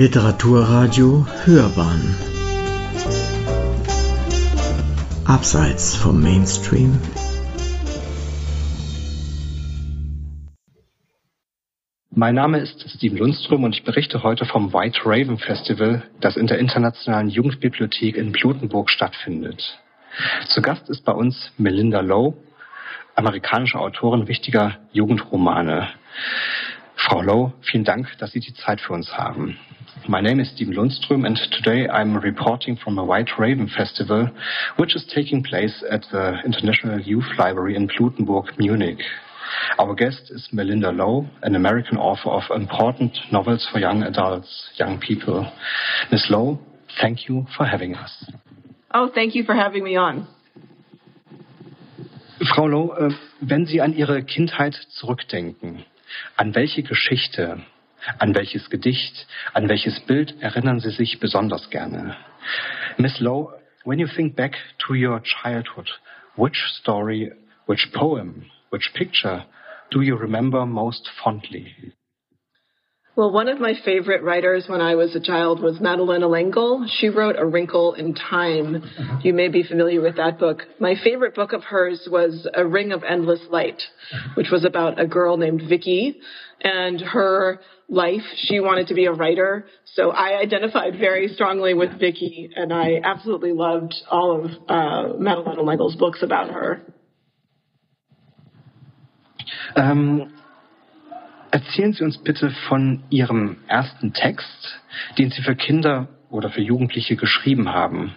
Literaturradio Hörbahn Abseits vom Mainstream Mein Name ist Steven Lundström und ich berichte heute vom White Raven Festival, das in der Internationalen Jugendbibliothek in Blutenburg stattfindet. Zu Gast ist bei uns Melinda Lowe, amerikanische Autorin wichtiger Jugendromane. Frau Lowe, vielen Dank, dass Sie die Zeit für uns haben. My name is Steven Lundström, and today I'm reporting from a White Raven Festival, which is taking place at the International Youth Library in Blutenburg, Munich. Our guest is Melinda Lowe, an American author of important novels for young adults, young people. Ms. Lowe, thank you for having us. Oh, thank you for having me on. Frau Lowe, äh, wenn Sie an Ihre Kindheit zurückdenken, an welche Geschichte An welches Gedicht, an welches Bild erinnern Sie sich besonders gerne? Miss Lowe, when you think back to your childhood, which story, which poem, which picture do you remember most fondly? Well, one of my favorite writers when I was a child was Madeleine L'Engle. She wrote A Wrinkle in Time. Uh-huh. You may be familiar with that book. My favorite book of hers was A Ring of Endless Light, uh-huh. which was about a girl named Vicky and her life. She wanted to be a writer, so I identified very strongly with Vicky, and I absolutely loved all of uh, Madeleine L'Engle's books about her. Um, Erzählen Sie uns bitte von Ihrem ersten Text, den Sie für Kinder oder für Jugendliche geschrieben haben.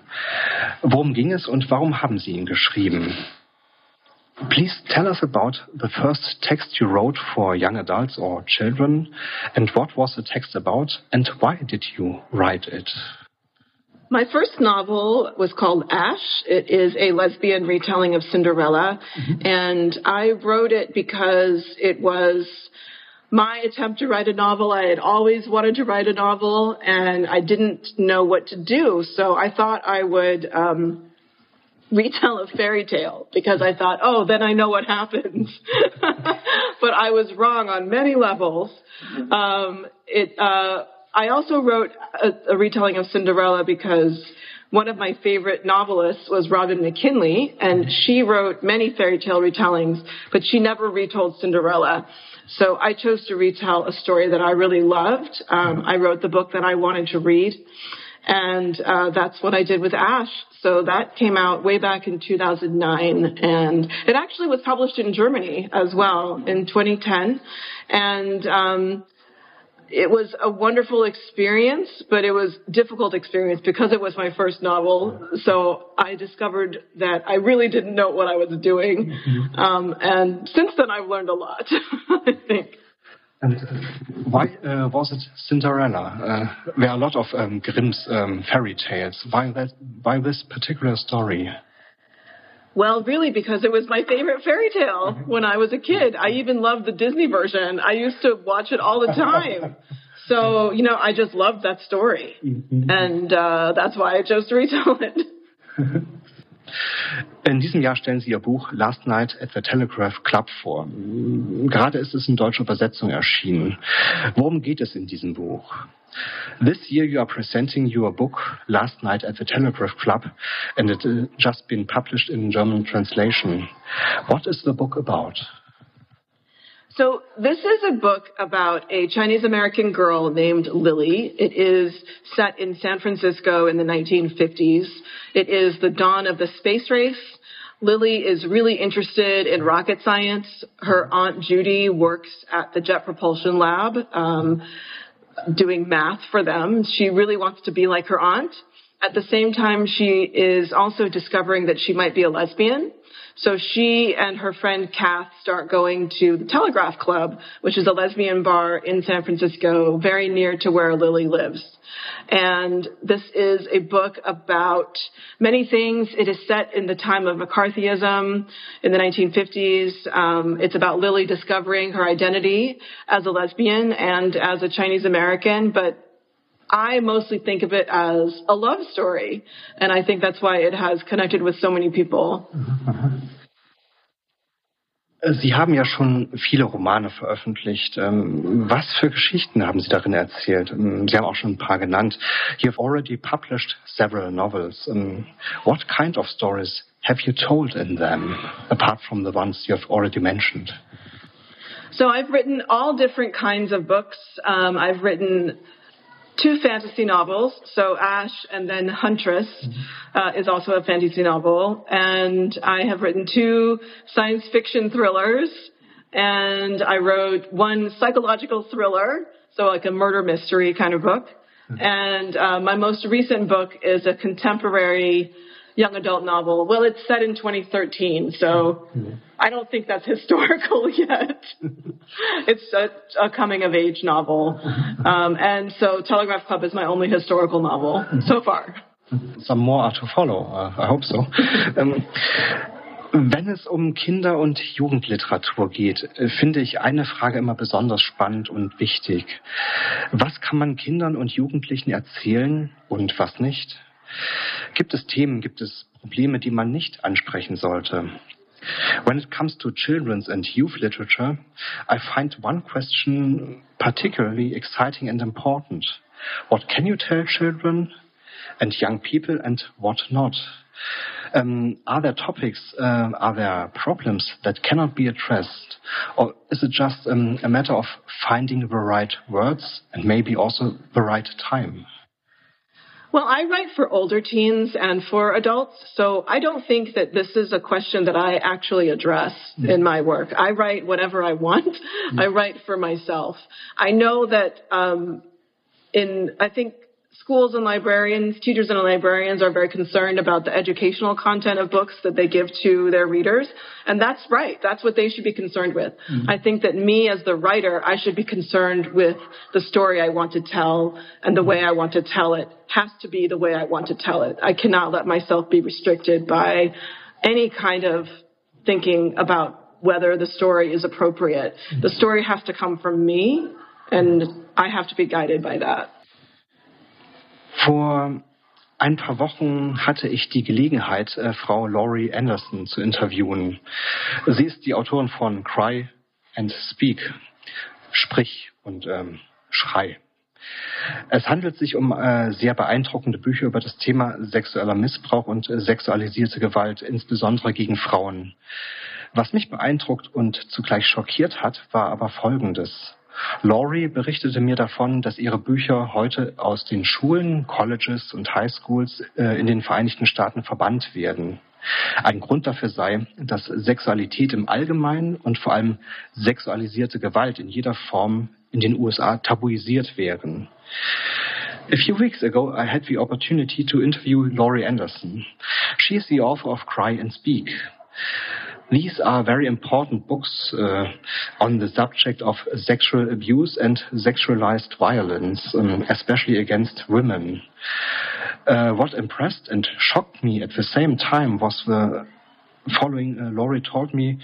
Worum ging es und warum haben Sie ihn geschrieben? Please tell us about the first text you wrote for young adults or children and what was the text about and why did you write it? My first novel was called Ash. It is a lesbian retelling of Cinderella, mm-hmm. and I wrote it because it was my attempt to write a novel. I had always wanted to write a novel and I didn't know what to do. So I thought I would, um, retell a fairy tale because I thought, oh, then I know what happens. but I was wrong on many levels. Um, it, uh, I also wrote a, a retelling of Cinderella because one of my favorite novelists was Robin McKinley, and she wrote many fairy tale retellings, but she never retold Cinderella. So I chose to retell a story that I really loved. Um, I wrote the book that I wanted to read. And uh, that's what I did with Ash. So that came out way back in 2009. And it actually was published in Germany as well in 2010. And um, it was a wonderful experience, but it was difficult experience because it was my first novel. So I discovered that I really didn't know what I was doing. Mm-hmm. Um, and since then, I've learned a lot, I think. And why uh, was it Cinderella? Uh, there are a lot of um, Grimm's um, fairy tales. Why that? Why this particular story? Well, really, because it was my favorite fairy tale when I was a kid. I even loved the Disney version. I used to watch it all the time. So, you know, I just loved that story. Mm-hmm. And uh, that's why I chose to retell it. In diesem Jahr stellen Sie Ihr Buch Last Night at the Telegraph Club vor. Gerade ist es in deutscher Übersetzung erschienen. Worum geht es in diesem Buch? This year you are presenting your book Last Night at the Telegraph Club and it has just been published in German translation. What is the book about? So this is a book about a Chinese American girl named Lily. It is set in San Francisco in the 1950s. It is the dawn of the space race. Lily is really interested in rocket science. Her aunt Judy works at the Jet Propulsion Lab. Um, doing math for them. She really wants to be like her aunt. At the same time, she is also discovering that she might be a lesbian. So she and her friend Kath start going to the Telegraph Club, which is a lesbian bar in San Francisco, very near to where Lily lives. And this is a book about many things. It is set in the time of McCarthyism in the 1950s. Um, it's about Lily discovering her identity as a lesbian and as a Chinese American, but I mostly think of it as a love story, and I think that's why it has connected with so many people. Sie haben ja schon viele Romane veröffentlicht. Ähm, was für Geschichten haben Sie darin erzählt? Ähm, Sie haben auch schon ein paar genannt. You have already published several novels. Ähm, what kind of stories have you told in them, apart from the ones you have already mentioned? So I've written all different kinds of books. Um, I've written two fantasy novels. So Ash and then Huntress mm-hmm. uh, is also a fantasy novel. And I have written two science fiction thrillers. And I wrote one psychological thriller, so like a murder mystery kind of book. Mm-hmm. And uh, my most recent book is a contemporary young adult novel. Well, it's set in 2013, so. I don't think that's historical yet. it's a, a, coming of age novel. Um, and so Telegraph Club is my only historical novel so far. Some more are to follow. Uh, I hope so. um, Wenn es um Kinder- und Jugendliteratur geht, finde ich eine Frage immer besonders spannend und wichtig. Was kann man Kindern und Jugendlichen erzählen und was nicht? Gibt es Themen, gibt es Probleme, die man nicht ansprechen sollte? When it comes to children's and youth literature, I find one question particularly exciting and important. What can you tell children and young people and what not? Um, are there topics, uh, are there problems that cannot be addressed? Or is it just um, a matter of finding the right words and maybe also the right time? Well, I write for older teens and for adults, so I don't think that this is a question that I actually address mm. in my work. I write whatever I want. Mm. I write for myself. I know that um, in I think schools and librarians, teachers and librarians are very concerned about the educational content of books that they give to their readers. And that's right. That's what they should be concerned with. Mm-hmm. I think that me as the writer, I should be concerned with the story I want to tell and the way I want to tell it has to be the way I want to tell it. I cannot let myself be restricted by any kind of thinking about whether the story is appropriate. The story has to come from me and I have to be guided by that. Vor ein paar Wochen hatte ich die Gelegenheit, äh, Frau Laurie Anderson zu interviewen. Sie ist die Autorin von Cry and Speak, Sprich und ähm, Schrei. Es handelt sich um äh, sehr beeindruckende Bücher über das Thema sexueller Missbrauch und äh, sexualisierte Gewalt, insbesondere gegen Frauen. Was mich beeindruckt und zugleich schockiert hat, war aber Folgendes. Laurie berichtete mir davon, dass ihre Bücher heute aus den Schulen, Colleges und Highschools äh, in den Vereinigten Staaten verbannt werden. Ein Grund dafür sei, dass Sexualität im Allgemeinen und vor allem sexualisierte Gewalt in jeder Form in den USA tabuisiert wären. A few weeks ago, I had the opportunity to interview Laurie Anderson. She is the author of Cry and Speak. These are very important books uh, on the subject of sexual abuse and sexualized violence, um, especially against women. Uh, what impressed and shocked me at the same time was the following uh, Laurie told me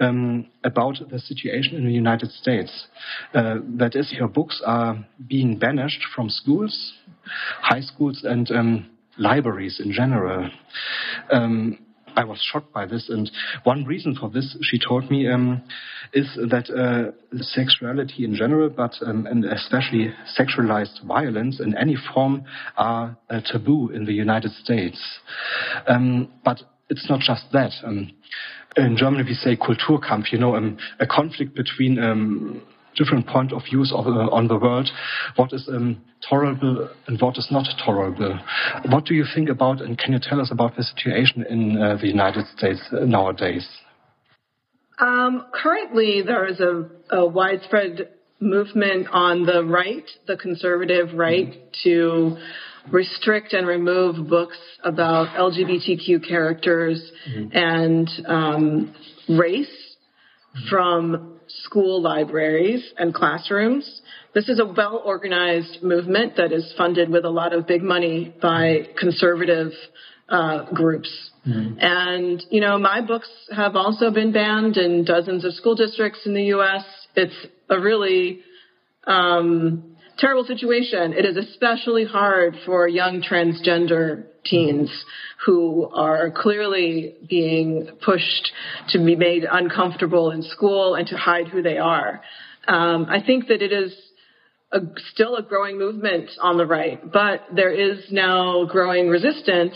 um, about the situation in the United States. Uh, that is, her books are being banished from schools, high schools, and um, libraries in general. Um, I was shocked by this, and one reason for this, she told me, um, is that uh, sexuality in general, but um, and especially sexualized violence in any form, are taboo in the United States. Um, but it's not just that. Um, in Germany, we say Kulturkampf, you know, um, a conflict between um, different point of views of, uh, on the world, what is um, tolerable and what is not tolerable. What do you think about, and can you tell us about the situation in uh, the United States nowadays? Um, currently, there is a, a, widespread movement on the right, the conservative right, mm-hmm. to restrict and remove books about LGBTQ characters mm-hmm. and um, race mm-hmm. from school libraries and classrooms. This is a well organized movement that is funded with a lot of big money by conservative uh, groups. Mm-hmm. And, you know, my books have also been banned in dozens of school districts in the U.S. It's a really um, terrible situation. It is especially hard for young transgender teens who are clearly being pushed to be made uncomfortable in school and to hide who they are. Um, I think that it is a, still a growing movement on the right, but there is now growing resistance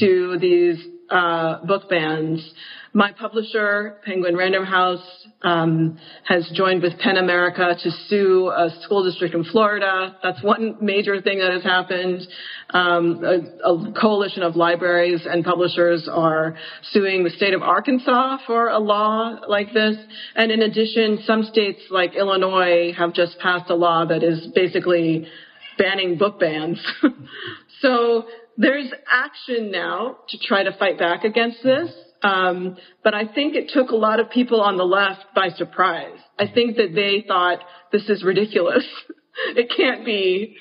to these uh, book bans my publisher, Penguin Random House, um, has joined with PEN America to sue a school district in Florida. That's one major thing that has happened. Um, a, a, coalition of libraries and publishers are suing the state of Arkansas for a law like this. And in addition, some states like Illinois have just passed a law that is basically banning book bans. so there's action now to try to fight back against this. Um, but I think it took a lot of people on the left by surprise. I think that they thought this is ridiculous. it can't be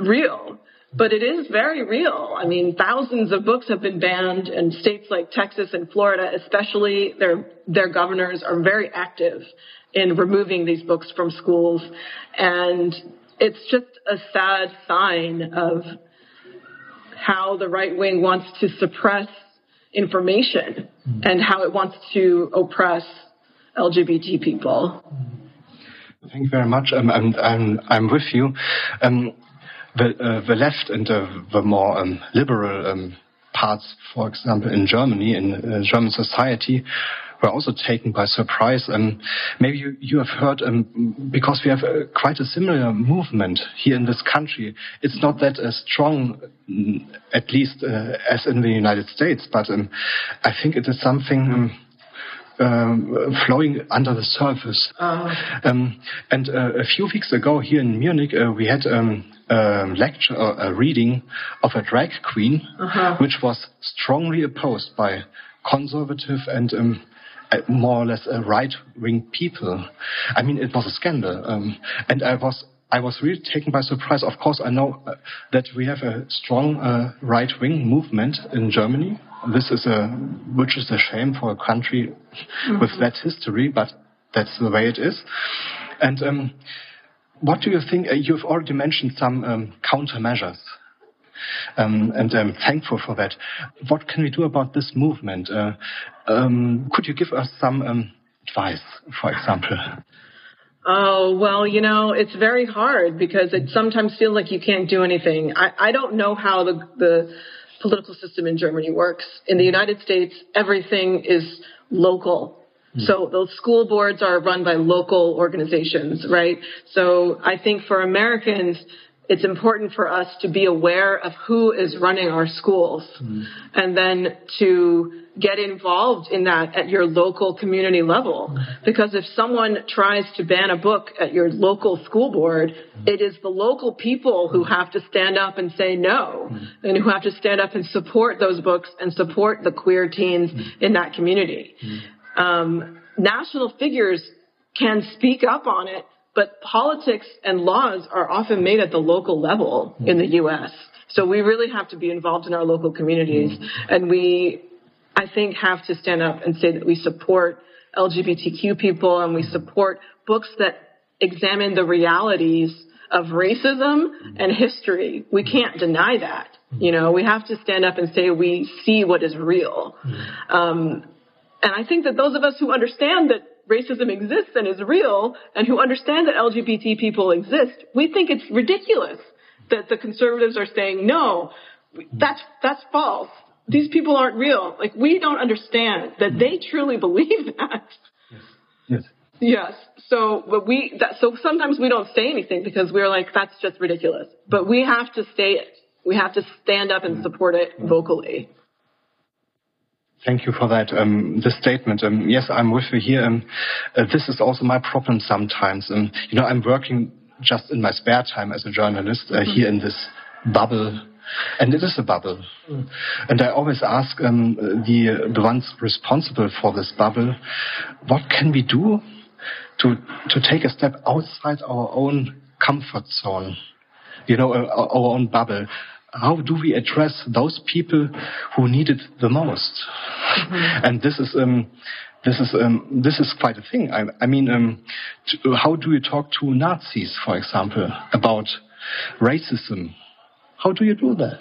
real. But it is very real. I mean, thousands of books have been banned in states like Texas and Florida, especially their, their governors are very active in removing these books from schools. And it's just a sad sign of how the right wing wants to suppress information mm. and how it wants to oppress LGBT people. Thank you very much. Um, I'm, I'm, I'm with you. Um, the, uh, the left and uh, the more um, liberal um, parts, for example, in Germany, in uh, German society, were also taken by surprise. And maybe you, you have heard, um, because we have uh, quite a similar movement here in this country. It's not that uh, strong, mm, at least uh, as in the United States, but um, I think it is something. Um, um, flowing under the surface. Uh. Um, and uh, a few weeks ago here in Munich, uh, we had um, a lecture, a reading of a drag queen, -huh. which was strongly opposed by conservative and um, more or less a right-wing people. I mean, it was a scandal, um, and I was I was really taken by surprise. Of course, I know uh, that we have a strong uh, right-wing movement in Germany. This is a which is a shame for a country mm-hmm. with that history, but that's the way it is. And um, what do you think? Uh, you've already mentioned some um, countermeasures um, and I'm thankful for that. What can we do about this movement? Uh, could you give us some um, advice, for example? Oh, well, you know, it's very hard because it sometimes feels like you can't do anything. I, I don't know how the, the political system in Germany works. In the United States, everything is local. Hmm. So those school boards are run by local organizations, right? So I think for Americans, it's important for us to be aware of who is running our schools mm. and then to get involved in that at your local community level. Because if someone tries to ban a book at your local school board, it is the local people who have to stand up and say no and who have to stand up and support those books and support the queer teens in that community. Um, national figures can speak up on it but politics and laws are often made at the local level in the U.S. So we really have to be involved in our local communities. And we, I think, have to stand up and say that we support LGBTQ people and we support books that examine the realities of racism and history. We can't deny that. You know, we have to stand up and say we see what is real. Um, and I think that those of us who understand that racism exists and is real and who understand that LGBT people exist, we think it's ridiculous that the conservatives are saying, no, that's, that's false. These people aren't real. Like, we don't understand that they truly believe that. Yes. Yes. Yes. So, but we, that, so sometimes we don't say anything because we're like, that's just ridiculous. But we have to say it. We have to stand up and support it vocally. Thank you for that um, this statement. Um, yes, I'm with you here. Um, uh, this is also my problem sometimes. Um, you know, I'm working just in my spare time as a journalist uh, mm-hmm. here in this bubble, and it is a bubble. Mm. And I always ask um, the the ones responsible for this bubble, what can we do to to take a step outside our own comfort zone? You know, uh, our own bubble how do we address those people who need it the most? Mm-hmm. And this is, um, this is um, this is quite a thing. I, I mean, um, to, how do you talk to Nazis, for example, about racism? How do you do that?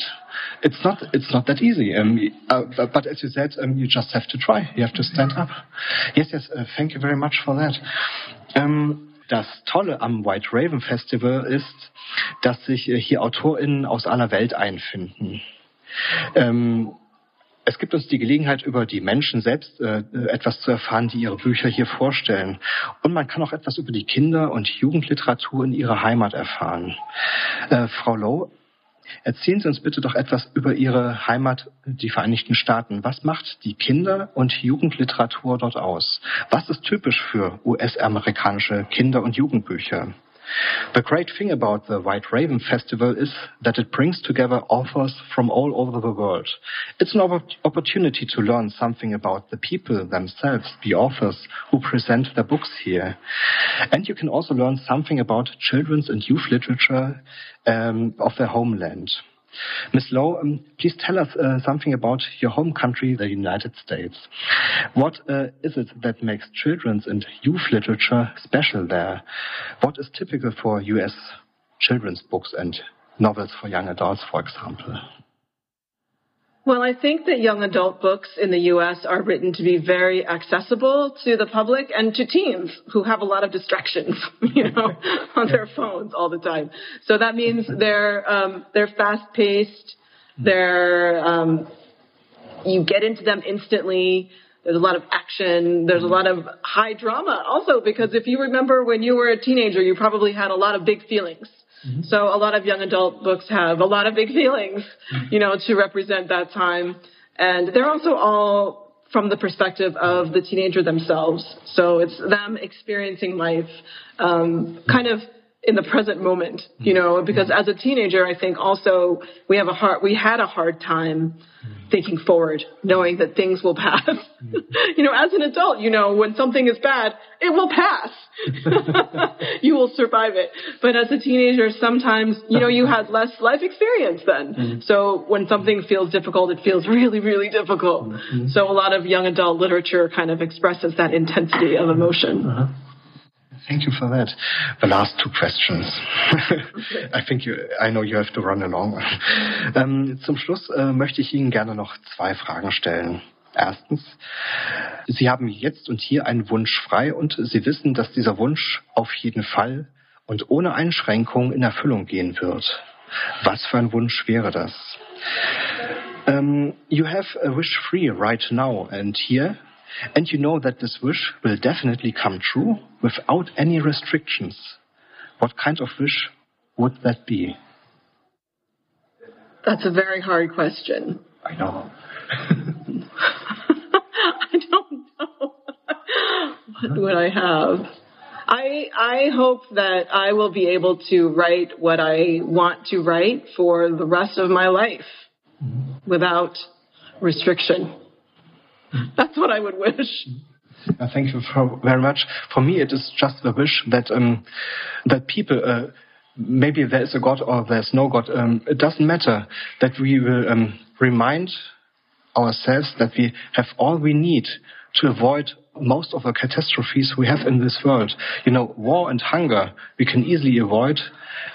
It's not it's not that easy. Um, uh, but as you said, um, you just have to try. You have to stand up. Yes, yes. Uh, thank you very much for that. Um, das Tolle am White Raven Festival ist, dass sich hier AutorInnen aus aller Welt einfinden. Ähm, es gibt uns die Gelegenheit, über die Menschen selbst äh, etwas zu erfahren, die ihre Bücher hier vorstellen. Und man kann auch etwas über die Kinder- und Jugendliteratur in ihrer Heimat erfahren. Äh, Frau Lowe, erzählen Sie uns bitte doch etwas über Ihre Heimat, die Vereinigten Staaten. Was macht die Kinder- und Jugendliteratur dort aus? Was ist typisch für US-amerikanische Kinder- und Jugendbücher? The great thing about the White Raven Festival is that it brings together authors from all over the world. It's an opportunity to learn something about the people themselves, the authors who present their books here. And you can also learn something about children's and youth literature um, of their homeland. Ms. Lo, um, please tell us uh, something about your home country, the United States. What uh, is it that makes children's and youth literature special there? What is typical for U.S. children's books and novels for young adults, for example? Well, I think that young adult books in the U.S. are written to be very accessible to the public and to teens who have a lot of distractions, you know, on their phones all the time. So that means they're um, they're fast paced. They're um, you get into them instantly. There's a lot of action. There's a lot of high drama also because if you remember when you were a teenager, you probably had a lot of big feelings Mm-hmm. So a lot of young adult books have a lot of big feelings, mm-hmm. you know, to represent that time. And they're also all from the perspective of the teenager themselves. So it's them experiencing life, um, kind of in the present moment, you know, because as a teenager, I think also we have a hard, we had a hard time thinking forward, knowing that things will pass. you know, as an adult, you know, when something is bad, it will pass. you will survive it. But as a teenager, sometimes, you know, you had less life experience then. Mm-hmm. So when something feels difficult, it feels really, really difficult. Mm-hmm. So a lot of young adult literature kind of expresses that intensity of emotion. Uh-huh. Thank you for that. The last two questions. I think you, I know you have to run along. Ähm, zum Schluss äh, möchte ich Ihnen gerne noch zwei Fragen stellen. Erstens, Sie haben jetzt und hier einen Wunsch frei und Sie wissen, dass dieser Wunsch auf jeden Fall und ohne Einschränkung in Erfüllung gehen wird. Was für ein Wunsch wäre das? Um, you have a wish free right now and here And you know that this wish will definitely come true without any restrictions. What kind of wish would that be? That's a very hard question. I know. I don't know. what would I have? I I hope that I will be able to write what I want to write for the rest of my life mm-hmm. without restriction. That's what I would wish. Uh, thank you for, very much. For me, it is just a wish that um, that people, uh, maybe there is a God or there's no God, um, it doesn't matter. That we will um, remind ourselves that we have all we need to avoid most of the catastrophes we have in this world. You know, war and hunger we can easily avoid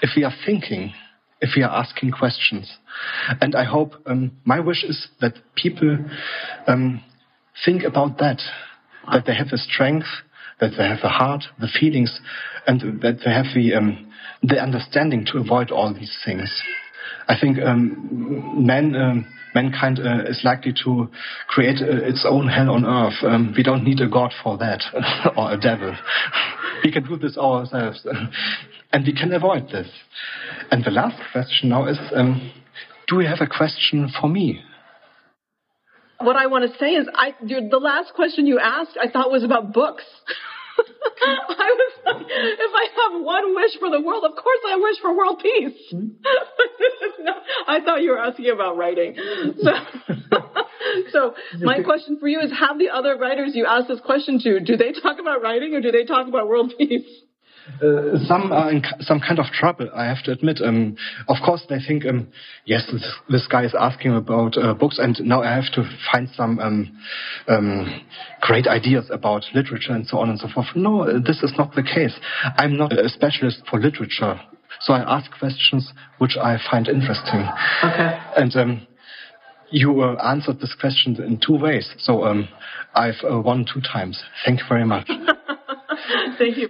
if we are thinking, if we are asking questions. And I hope um, my wish is that people um, think about that. That they have the strength, that they have the heart, the feelings, and that they have the um, the understanding to avoid all these things. I think um, man, um, mankind uh, is likely to create uh, its own hell on earth. Um, we don't need a god for that or a devil. we can do this ourselves, and we can avoid this. And the last question now is: um, Do you have a question for me? What I want to say is, I the last question you asked, I thought was about books. I was like, if I have one wish for the world, of course I wish for world peace. I thought you were asking about writing. So, so my question for you is: Have the other writers you asked this question to, do they talk about writing or do they talk about world peace? Uh, some are in some kind of trouble, I have to admit. Um, of course, they think, um, yes, this, this, guy is asking about uh, books, and now I have to find some um, um, great ideas about literature and so on and so forth. No, this is not the case. I'm not a specialist for literature, so I ask questions which I find interesting. Okay. And um, you uh, answered this question in two ways, so um, I've uh, won two times. Thank you very much. Thank you.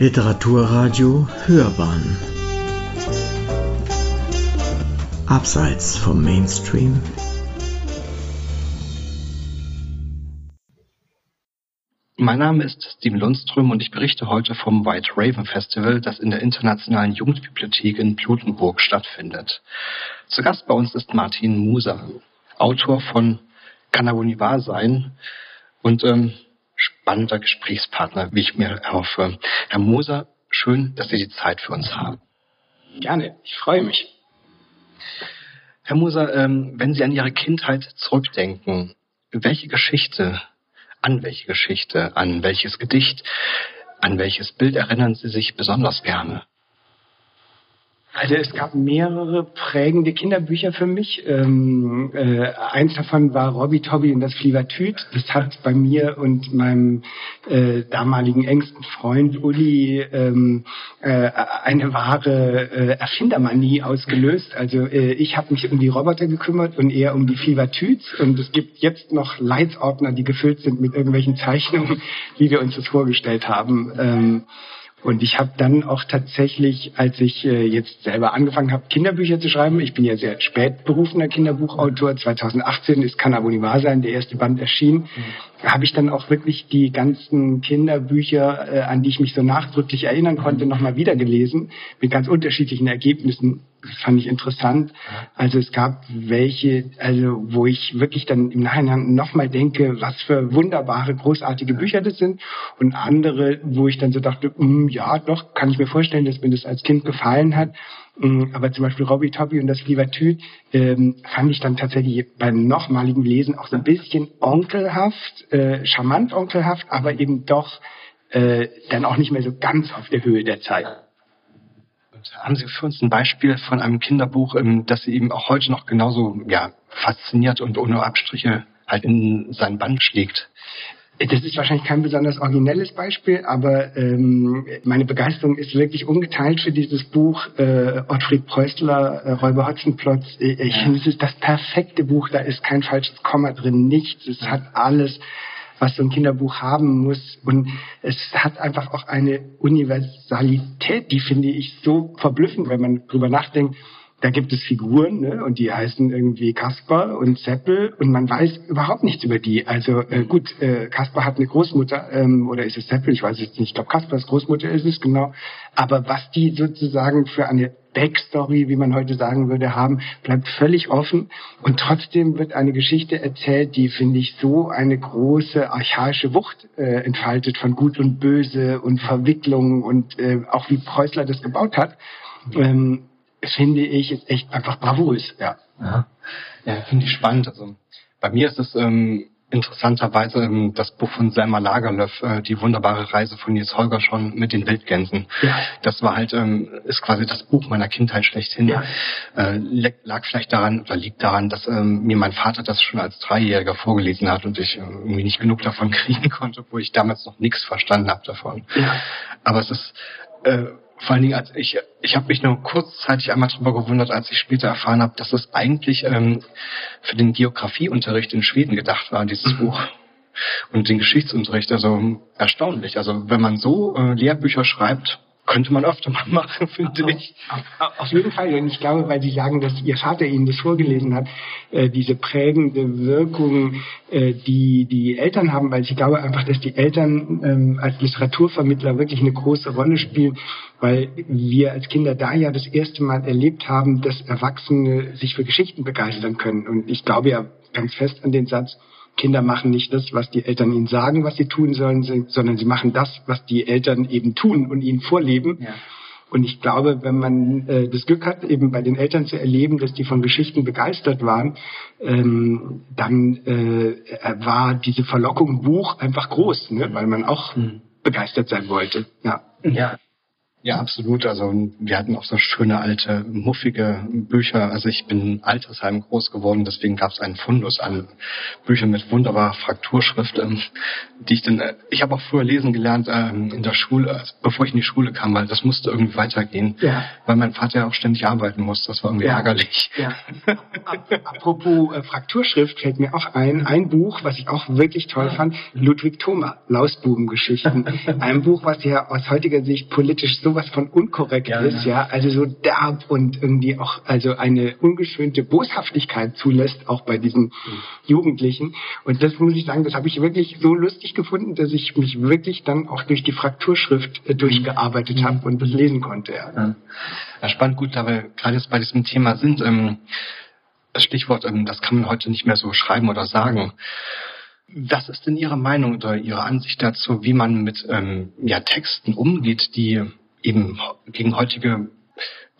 Literaturradio Hörbahn. Abseits vom Mainstream. Mein Name ist Steven Lundström und ich berichte heute vom White Raven Festival, das in der Internationalen Jugendbibliothek in Blutenburg stattfindet. Zu Gast bei uns ist Martin Muser, Autor von Kann aber nie wahr sein? Und ähm, spannender Gesprächspartner, wie ich mir erhoffe. Herr Moser, schön, dass Sie die Zeit für uns haben. Gerne, ich freue mich. Herr Moser, ähm, wenn Sie an Ihre Kindheit zurückdenken, welche Geschichte, an welche Geschichte, an welches Gedicht, an welches Bild erinnern Sie sich besonders gerne? Also es gab mehrere prägende Kinderbücher für mich. Ähm, äh, eins davon war Robby Tobby und das Flievertüt. Das hat bei mir und meinem äh, damaligen engsten Freund Uli ähm, äh, eine wahre äh, Erfindermanie ausgelöst. Also äh, ich habe mich um die Roboter gekümmert und er um die Flievertüts. Und es gibt jetzt noch Leitsordner, die gefüllt sind mit irgendwelchen Zeichnungen, wie wir uns das vorgestellt haben. Ähm, und ich habe dann auch tatsächlich, als ich äh, jetzt selber angefangen habe, Kinderbücher zu schreiben, ich bin ja sehr spät berufener Kinderbuchautor, 2018 ist Kann aber nie wahr sein, der erste Band erschienen, mhm. habe ich dann auch wirklich die ganzen Kinderbücher, äh, an die ich mich so nachdrücklich erinnern konnte, nochmal wieder gelesen, mit ganz unterschiedlichen Ergebnissen. Das fand ich interessant. Also es gab welche, also wo ich wirklich dann im Nachhinein nochmal denke, was für wunderbare, großartige Bücher das sind. Und andere, wo ich dann so dachte, mm, ja, doch, kann ich mir vorstellen, dass mir das als Kind gefallen hat. Mm, aber zum Beispiel Robbie Tobby und das Flivertüt ähm, fand ich dann tatsächlich beim nochmaligen Lesen auch so ein bisschen onkelhaft, äh, charmant onkelhaft, aber eben doch äh, dann auch nicht mehr so ganz auf der Höhe der Zeit. Haben Sie für uns ein Beispiel von einem Kinderbuch, ähm, das Sie eben auch heute noch genauso ja, fasziniert und ohne Abstriche halt in sein Band schlägt? Das ist wahrscheinlich kein besonders originelles Beispiel, aber ähm, meine Begeisterung ist wirklich ungeteilt für dieses Buch. Äh, Ottfried Preußler, äh, Räuber Hotzenplotz. Ich ja. finde, es ist das perfekte Buch. Da ist kein falsches Komma drin, nichts. Es hat alles was so ein Kinderbuch haben muss. Und es hat einfach auch eine Universalität, die finde ich so verblüffend, wenn man drüber nachdenkt. Da gibt es Figuren ne, und die heißen irgendwie Kasper und Seppel und man weiß überhaupt nichts über die. Also äh, gut, äh, Kasper hat eine Großmutter ähm, oder ist es Seppel? Ich weiß es nicht. Ich glaube, Kaspers Großmutter ist es genau. Aber was die sozusagen für eine Backstory, wie man heute sagen würde, haben, bleibt völlig offen. Und trotzdem wird eine Geschichte erzählt, die, finde ich, so eine große archaische Wucht äh, entfaltet von Gut und Böse und Verwicklung und äh, auch wie Preußler das gebaut hat. Ähm, finde ich, ist echt einfach bravurös, ja. Ja, ja finde ich spannend. Also bei mir ist es ähm, interessanterweise ähm, das Buch von Selma Lagerlöf, äh, die wunderbare Reise von Nils Holger schon mit den Wildgänsen. Ja. Das war halt, ähm, ist quasi das Buch meiner Kindheit schlechthin. Ja. Äh, lag vielleicht daran oder liegt daran, dass ähm, mir mein Vater das schon als Dreijähriger vorgelesen hat und ich äh, irgendwie nicht genug davon kriegen konnte, wo ich damals noch nichts verstanden habe davon. Ja. Aber es ist äh, vor allen Dingen, als ich, ich habe mich nur kurzzeitig einmal darüber gewundert, als ich später erfahren habe, dass es eigentlich ähm, für den Geografieunterricht in Schweden gedacht war, dieses mhm. Buch. Und den Geschichtsunterricht, also erstaunlich. Also wenn man so äh, Lehrbücher schreibt, könnte man öfter mal machen, finde ich. Auf, auf jeden Fall. Und ich glaube, weil Sie sagen, dass Ihr Vater Ihnen das vorgelesen hat, äh, diese prägende Wirkung, äh, die die Eltern haben, weil ich glaube einfach, dass die Eltern ähm, als Literaturvermittler wirklich eine große Rolle spielen, weil wir als Kinder da ja das erste Mal erlebt haben, dass Erwachsene sich für Geschichten begeistern können. Und ich glaube ja ganz fest an den Satz, Kinder machen nicht das, was die Eltern ihnen sagen, was sie tun sollen, sondern sie machen das, was die Eltern eben tun und ihnen vorleben. Ja. Und ich glaube, wenn man äh, das Glück hat, eben bei den Eltern zu erleben, dass die von Geschichten begeistert waren, ähm, dann äh, war diese Verlockung Buch einfach groß, ne? weil man auch mhm. begeistert sein wollte. Ja. ja. Ja, absolut. Also wir hatten auch so schöne alte, muffige Bücher. Also ich bin in Altersheim groß geworden, deswegen gab es einen Fundus an Büchern mit wunderbarer Frakturschrift, ähm, die ich dann, äh, ich habe auch früher lesen gelernt ähm, in der Schule, bevor ich in die Schule kam, weil das musste irgendwie weitergehen, ja. weil mein Vater ja auch ständig arbeiten musste. Das war irgendwie ja. ärgerlich. Ja. Apropos äh, Frakturschrift fällt mir auch ein, ein Buch, was ich auch wirklich toll fand, Ludwig Thoma, Lausbubengeschichten. ein Buch, was ja aus heutiger Sicht politisch so sowas von unkorrekt ja, ist, ja. ja, also so derb und irgendwie auch also eine ungeschönte Boshaftigkeit zulässt, auch bei diesen mhm. Jugendlichen. Und das muss ich sagen, das habe ich wirklich so lustig gefunden, dass ich mich wirklich dann auch durch die Frakturschrift äh, durchgearbeitet mhm. habe und das lesen konnte. Ja. ja. spannend, gut, da wir gerade jetzt bei diesem Thema sind. Ähm, das Stichwort, ähm, das kann man heute nicht mehr so schreiben oder sagen. Was ist denn Ihre Meinung oder Ihre Ansicht dazu, wie man mit ähm, ja, Texten umgeht, die eben gegen heutige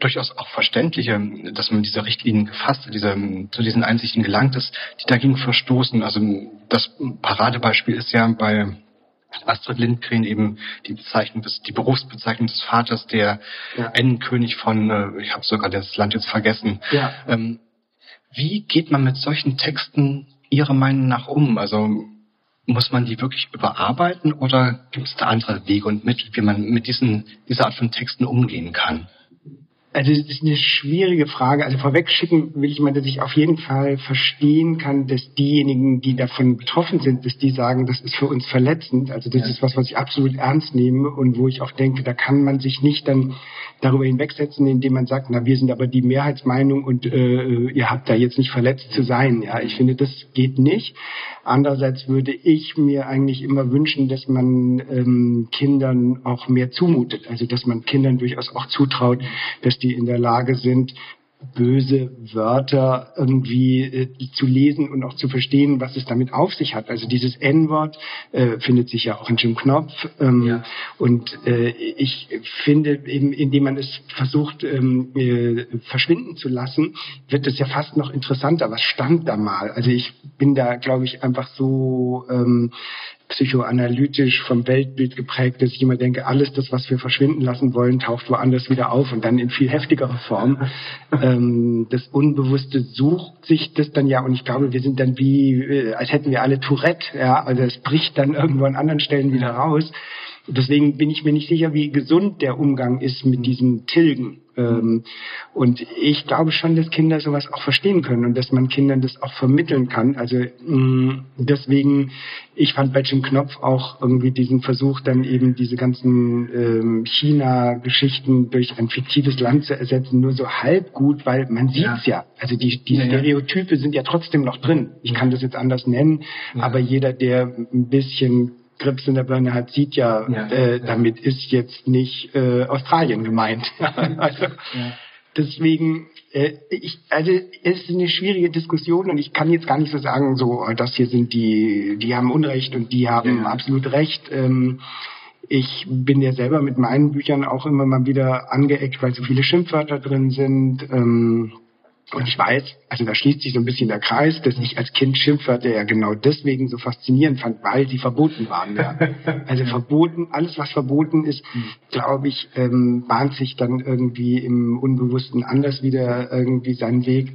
durchaus auch verständliche, dass man diese Richtlinien gefasst diese, zu diesen Einsichten gelangt ist, die dagegen verstoßen. Also das Paradebeispiel ist ja bei Astrid Lindgren eben die Bezeichnung des, die Berufsbezeichnung des Vaters, der ja. Endkönig von, äh, ich habe sogar das Land jetzt vergessen. Ja. Ähm, wie geht man mit solchen Texten Ihrer Meinung nach um? Also muss man die wirklich überarbeiten oder gibt es da andere Wege und Mittel, wie man mit diesen, dieser Art von Texten umgehen kann? Also das ist eine schwierige Frage. Also vorwegschicken will ich mal, dass ich auf jeden Fall verstehen kann, dass diejenigen, die davon betroffen sind, dass die sagen, das ist für uns verletzend. Also das ja. ist was, was ich absolut ernst nehme und wo ich auch denke, da kann man sich nicht dann darüber hinwegsetzen, indem man sagt, na, wir sind aber die Mehrheitsmeinung und äh, ihr habt da jetzt nicht verletzt zu sein. Ja, ich finde, das geht nicht. Andererseits würde ich mir eigentlich immer wünschen, dass man ähm, Kindern auch mehr zumutet. Also dass man Kindern durchaus auch zutraut, dass die in der Lage sind, böse Wörter irgendwie äh, zu lesen und auch zu verstehen, was es damit auf sich hat. Also dieses N-Wort äh, findet sich ja auch in Jim Knopf. Ähm, ja. Und äh, ich finde, eben, indem man es versucht ähm, äh, verschwinden zu lassen, wird es ja fast noch interessanter. Was stand da mal? Also ich bin da, glaube ich, einfach so ähm, psychoanalytisch vom Weltbild geprägt, dass ich immer denke, alles das, was wir verschwinden lassen wollen, taucht woanders wieder auf und dann in viel heftigerer Form. ähm, das Unbewusste sucht sich das dann ja und ich glaube, wir sind dann wie, äh, als hätten wir alle Tourette, ja, also es bricht dann irgendwo an anderen Stellen wieder raus. Deswegen bin ich mir nicht sicher, wie gesund der Umgang ist mit diesem Tilgen. Ähm, und ich glaube schon, dass Kinder sowas auch verstehen können und dass man Kindern das auch vermitteln kann. Also mh, mm, deswegen, ich fand bei Jim Knopf auch irgendwie diesen Versuch, dann eben diese ganzen ähm, China-Geschichten durch ein fiktives Land zu ersetzen, nur so halb gut, weil man sieht's ja. ja. Also die, die ja, Stereotype ja. sind ja trotzdem noch drin. Ich kann das jetzt anders nennen, aber jeder, der ein bisschen Grips in der Birne hat, sieht ja, ja, äh, ja. damit ist jetzt nicht äh, Australien gemeint. also, ja. Deswegen, äh, ich, also es ist eine schwierige Diskussion und ich kann jetzt gar nicht so sagen, so das hier sind die, die haben Unrecht und die haben absolut Recht. Ähm, ich bin ja selber mit meinen Büchern auch immer mal wieder angeeckt, weil so viele Schimpfwörter drin sind. Ähm, und ich weiß, also da schließt sich so ein bisschen der Kreis, dass ich als Kind Schimpfwörter ja genau deswegen so faszinierend fand, weil sie verboten waren. Ja. Also verboten, alles was verboten ist, glaube ich, ähm, bahnt sich dann irgendwie im Unbewussten anders wieder irgendwie seinen Weg.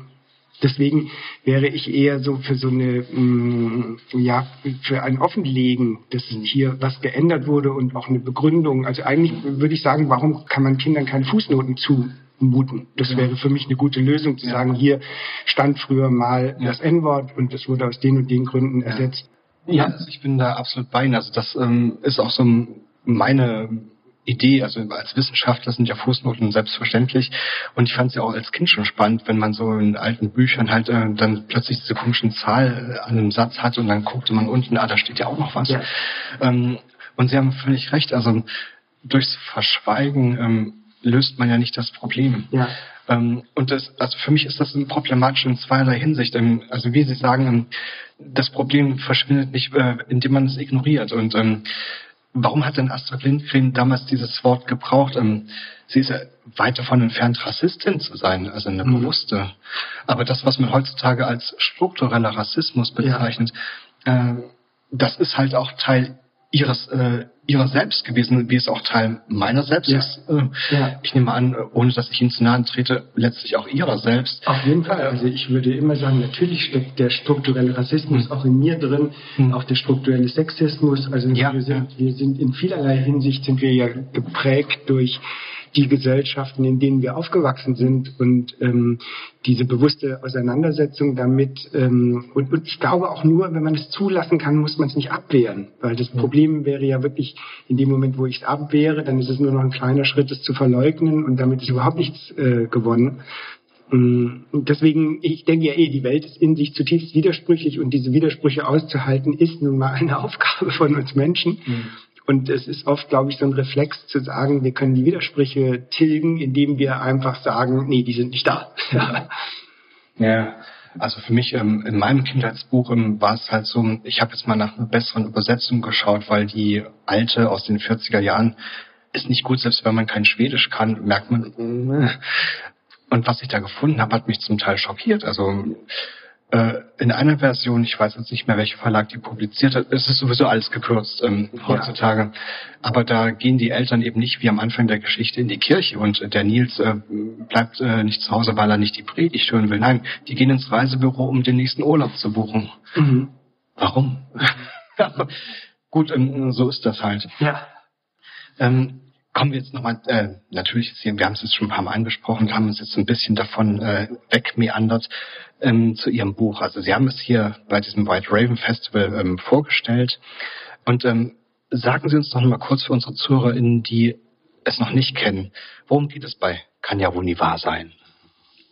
Deswegen wäre ich eher so für so eine, mh, mm, ja, für ein Offenlegen, dass hier was geändert wurde und auch eine Begründung. Also eigentlich würde ich sagen, warum kann man Kindern keine Fußnoten zu muten. Das ja. wäre für mich eine gute Lösung, zu ja. sagen, hier stand früher mal das N-Wort und es wurde aus den und den Gründen ersetzt. Ja, also ich bin da absolut bei Ihnen. Also das ähm, ist auch so meine Idee, also als Wissenschaftler sind ja Fußnoten selbstverständlich und ich fand es ja auch als Kind schon spannend, wenn man so in alten Büchern halt äh, dann plötzlich diese komischen Zahl an einem Satz hat und dann guckte man unten, ah, da steht ja auch noch was. Ja. Ähm, und Sie haben völlig recht, also durchs Verschweigen ähm, löst man ja nicht das Problem. Ja. Ähm, und das, also für mich ist das problematisch in zweierlei Hinsicht. Ähm, also wie Sie sagen, ähm, das Problem verschwindet nicht, äh, indem man es ignoriert. Und ähm, warum hat denn Astrid Lindgren damals dieses Wort gebraucht? Ähm, sie ist ja weit davon entfernt, Rassistin zu sein, also eine mhm. bewusste. Aber das, was man heutzutage als struktureller Rassismus bezeichnet, ja. äh, das ist halt auch Teil ihres äh, ihrer selbst gewesen, wie es auch Teil meiner selbst ja. ist. Äh, ja. Ich nehme an, ohne dass ich Ihnen zu nahe trete, letztlich auch ihrer selbst. Auf jeden Fall. Also ich würde immer sagen, natürlich steckt der strukturelle Rassismus mhm. auch in mir drin, mhm. auch der strukturelle Sexismus. Also ja. wir, sind, wir sind in vielerlei Hinsicht sind wir ja geprägt durch die Gesellschaften, in denen wir aufgewachsen sind und ähm, diese bewusste Auseinandersetzung damit. Ähm, und, und ich glaube auch nur, wenn man es zulassen kann, muss man es nicht abwehren, weil das Problem wäre ja wirklich in dem Moment, wo ich es abwehre, dann ist es nur noch ein kleiner Schritt, es zu verleugnen und damit ist überhaupt nichts äh, gewonnen. Mm, deswegen, ich denke ja eh, die Welt ist in sich zutiefst widersprüchlich und diese Widersprüche auszuhalten, ist nun mal eine Aufgabe von uns Menschen. Mhm. Und es ist oft, glaube ich, so ein Reflex zu sagen, wir können die Widersprüche tilgen, indem wir einfach sagen, nee, die sind nicht da. ja. Also für mich ähm, in meinem Kindheitsbuch ähm, war es halt so, ich habe jetzt mal nach einer besseren Übersetzung geschaut, weil die alte aus den 40er Jahren ist nicht gut, selbst wenn man kein Schwedisch kann, merkt man. Äh. Und was ich da gefunden habe, hat mich zum Teil schockiert. Also äh, in einer Version, ich weiß jetzt nicht mehr, welcher Verlag die publiziert hat, es ist sowieso alles gekürzt ähm, heutzutage. Ja. Aber da gehen die Eltern eben nicht wie am Anfang der Geschichte in die Kirche und der Nils äh, bleibt äh, nicht zu Hause, weil er nicht die Predigt hören will. Nein, die gehen ins Reisebüro, um den nächsten Urlaub zu buchen. Mhm. Warum? Gut, ähm, so ist das halt. Ja. Ähm, kommen wir jetzt nochmal, äh, natürlich, jetzt hier, wir haben es jetzt schon ein paar Mal angesprochen, haben uns jetzt ein bisschen davon äh, wegmeandert ähm, zu Ihrem Buch. Also Sie haben es hier bei diesem White Raven Festival ähm, vorgestellt. Und ähm, sagen Sie uns doch mal kurz für unsere ZuhörerInnen, die es noch nicht kennen, worum geht es bei Kann ja wahr sein?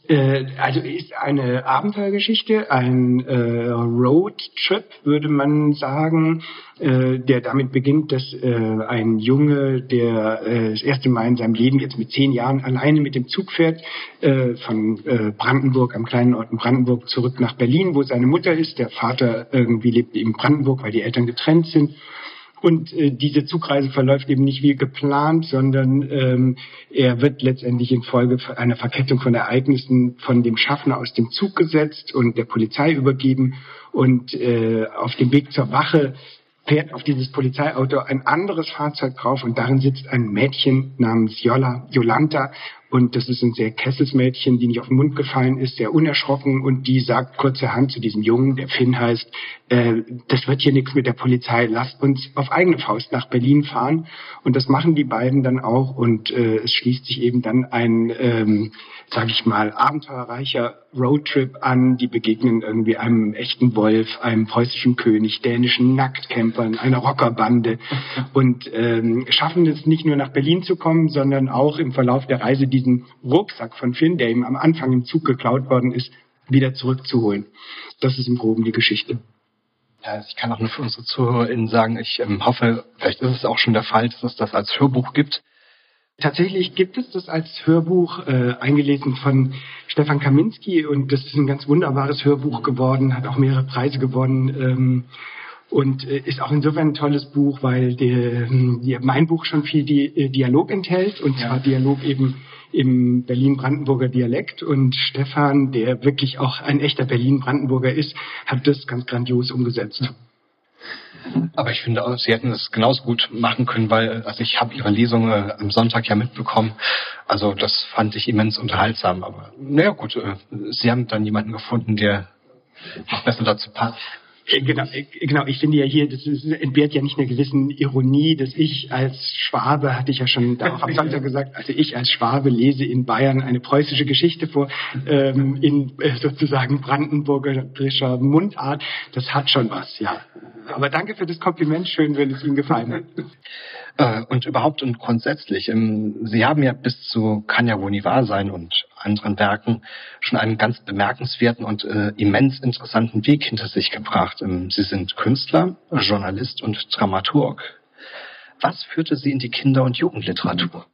Äh, also ist eine Abenteuergeschichte, ein äh, Roadtrip, würde man sagen, äh, der damit beginnt, dass äh, ein Junge, der äh, das erste Mal in seinem Leben jetzt mit zehn Jahren alleine mit dem Zug fährt, äh, von Brandenburg, am kleinen Ort in Brandenburg, zurück nach Berlin, wo seine Mutter ist. Der Vater irgendwie lebt in Brandenburg, weil die Eltern getrennt sind. Und äh, diese Zugreise verläuft eben nicht wie geplant, sondern ähm, er wird letztendlich infolge einer Verkettung von Ereignissen von dem Schaffner aus dem Zug gesetzt und der Polizei übergeben. Und äh, auf dem Weg zur Wache fährt auf dieses Polizeiauto ein anderes Fahrzeug drauf und darin sitzt ein Mädchen namens Jola, Jolanta und das ist ein sehr kesses Mädchen, die nicht auf den Mund gefallen ist, sehr unerschrocken und die sagt kurzerhand zu diesem Jungen, der Finn heißt, äh, das wird hier nichts mit der Polizei, lasst uns auf eigene Faust nach Berlin fahren. Und das machen die beiden dann auch und äh, es schließt sich eben dann ein, ähm, sage ich mal, abenteuerreicher Roadtrip an. Die begegnen irgendwie einem echten Wolf, einem preußischen König, dänischen Nacktcampern, einer Rockerbande und ähm, schaffen es nicht nur nach Berlin zu kommen, sondern auch im Verlauf der Reise die diesen Rucksack von Finn, der ihm am Anfang im Zug geklaut worden ist, wieder zurückzuholen. Das ist im Groben die Geschichte. Ja, ich kann auch nur für unsere ZuhörerInnen sagen, ich ähm, hoffe, vielleicht ist es auch schon der Fall, dass es das als Hörbuch gibt. Tatsächlich gibt es das als Hörbuch, äh, eingelesen von Stefan Kaminski und das ist ein ganz wunderbares Hörbuch geworden, hat auch mehrere Preise gewonnen. Ähm, und äh, ist auch insofern ein tolles Buch, weil ähm, die, mein Buch schon viel Di äh, Dialog enthält und zwar Dialog eben im Berlin-Brandenburger Dialekt und Stefan, der wirklich auch ein echter Berlin-Brandenburger ist, hat das ganz grandios umgesetzt. Aber ich finde, auch, Sie hätten es genauso gut machen können, weil also ich habe Ihre Lesung äh, am Sonntag ja mitbekommen. Also das fand ich immens unterhaltsam. Aber naja gut, äh, Sie haben dann jemanden gefunden, der noch besser dazu passt. Äh, genau, äh, genau, ich finde ja hier, das entbehrt ja nicht einer gewissen Ironie, dass ich als Schwabe, hatte ich ja schon da auch am Sonntag gesagt, also ich als Schwabe lese in Bayern eine preußische Geschichte vor, ähm, in äh, sozusagen brandenburgischer Mundart. Das hat schon was, ja. Aber danke für das Kompliment, schön, wenn es Ihnen gefallen hat. Äh, und überhaupt und grundsätzlich, ähm, Sie haben ja bis zu Kann ja wohl nie wahr sein und anderen Werken schon einen ganz bemerkenswerten und äh, immens interessanten Weg hinter sich gebracht. Ähm, Sie sind Künstler, Journalist und Dramaturg. Was führte Sie in die Kinder- und Jugendliteratur?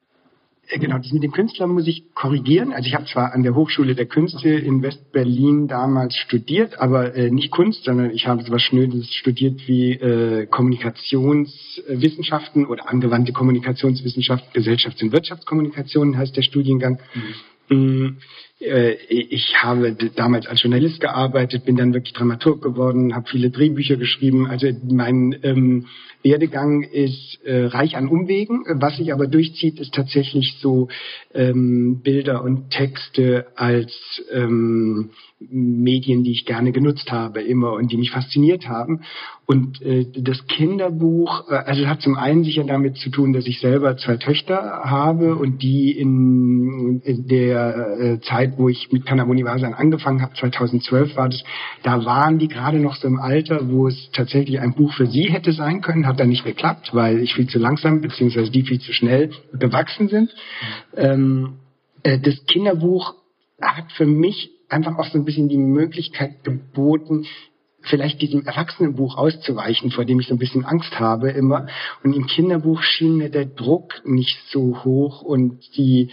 Äh, genau, das mit dem Künstler muss ich korrigieren. Also ich habe zwar an der Hochschule der Künste in West-Berlin damals studiert, aber äh, nicht Kunst, sondern ich habe so was Schnödes studiert wie äh, Kommunikationswissenschaften oder angewandte Kommunikationswissenschaft, Gesellschafts- und Wirtschaftskommunikation heißt der Studiengang. Mhm. 嗯 ich habe damals als Journalist gearbeitet, bin dann wirklich Dramaturg geworden, habe viele Drehbücher geschrieben. Also mein ähm, Werdegang ist äh, reich an Umwegen. Was sich aber durchzieht, ist tatsächlich so ähm, Bilder und Texte als ähm, Medien, die ich gerne genutzt habe, immer und die mich fasziniert haben. Und äh, das Kinderbuch, äh, also hat zum einen sicher damit zu tun, dass ich selber zwei Töchter habe und die in, in der äh, Zeit, wo ich mit Kanabonivasan angefangen habe, 2012 war das, da waren die gerade noch so im Alter, wo es tatsächlich ein Buch für sie hätte sein können, hat dann nicht geklappt, weil ich viel zu langsam beziehungsweise die viel zu schnell gewachsen sind. Ähm, äh, das Kinderbuch hat für mich einfach auch so ein bisschen die Möglichkeit geboten, vielleicht diesem Erwachsenenbuch auszuweichen, vor dem ich so ein bisschen Angst habe immer. Und im Kinderbuch schien mir der Druck nicht so hoch und die,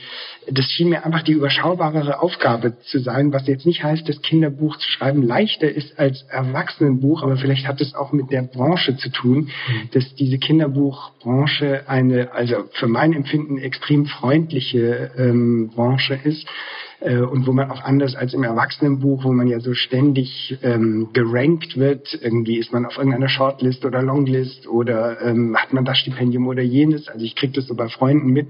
das schien mir einfach die überschaubarere Aufgabe zu sein, was jetzt nicht heißt, dass Kinderbuch zu schreiben leichter ist als Erwachsenenbuch, aber vielleicht hat es auch mit der Branche zu tun, mhm. dass diese Kinderbuchbranche eine, also für mein Empfinden extrem freundliche ähm, Branche ist äh, und wo man auch anders als im Erwachsenenbuch, wo man ja so ständig ähm, gerankt wird, irgendwie ist man auf irgendeiner Shortlist oder Longlist oder ähm, hat man das Stipendium oder jenes. Also ich kriege das so bei Freunden mit.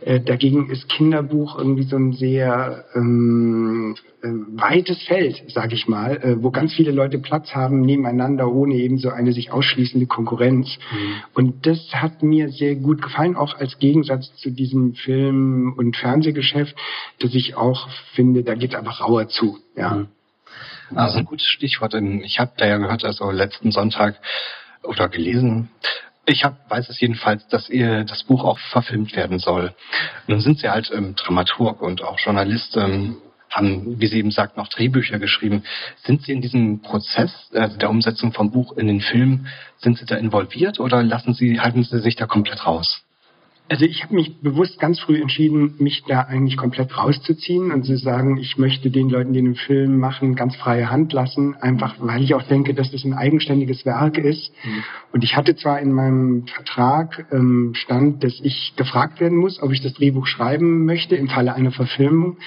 Äh, dagegen ist Kinderbuch irgendwie so ein sehr ähm, äh, weites Feld, sage ich mal, äh, wo ganz viele Leute Platz haben nebeneinander, ohne eben so eine sich ausschließende Konkurrenz. Mhm. Und das hat mir sehr gut gefallen, auch als Gegensatz zu diesem Film- und Fernsehgeschäft, dass ich auch finde, da geht es einfach rauer zu. Ja. Mhm. Also ein gutes Stichwort. Ich habe da ja gehört, also letzten Sonntag oder gelesen, ich hab, weiß es jedenfalls, dass ihr das Buch auch verfilmt werden soll. Nun sind Sie halt ähm, Dramaturg und auch Journalist, ähm, haben, wie Sie eben sagt, noch Drehbücher geschrieben. Sind Sie in diesem Prozess äh, der Umsetzung vom Buch in den Film, sind Sie da involviert oder lassen Sie, halten Sie sich da komplett raus? Also ich habe mich bewusst ganz früh entschieden, mich da eigentlich komplett rauszuziehen und zu sagen, ich möchte den Leuten, die den Film machen, ganz freie Hand lassen, einfach weil ich auch denke, dass das ein eigenständiges Werk ist. Mhm. Und ich hatte zwar in meinem Vertrag ähm, stand, dass ich gefragt werden muss, ob ich das Drehbuch schreiben möchte im Falle einer Verfilmung.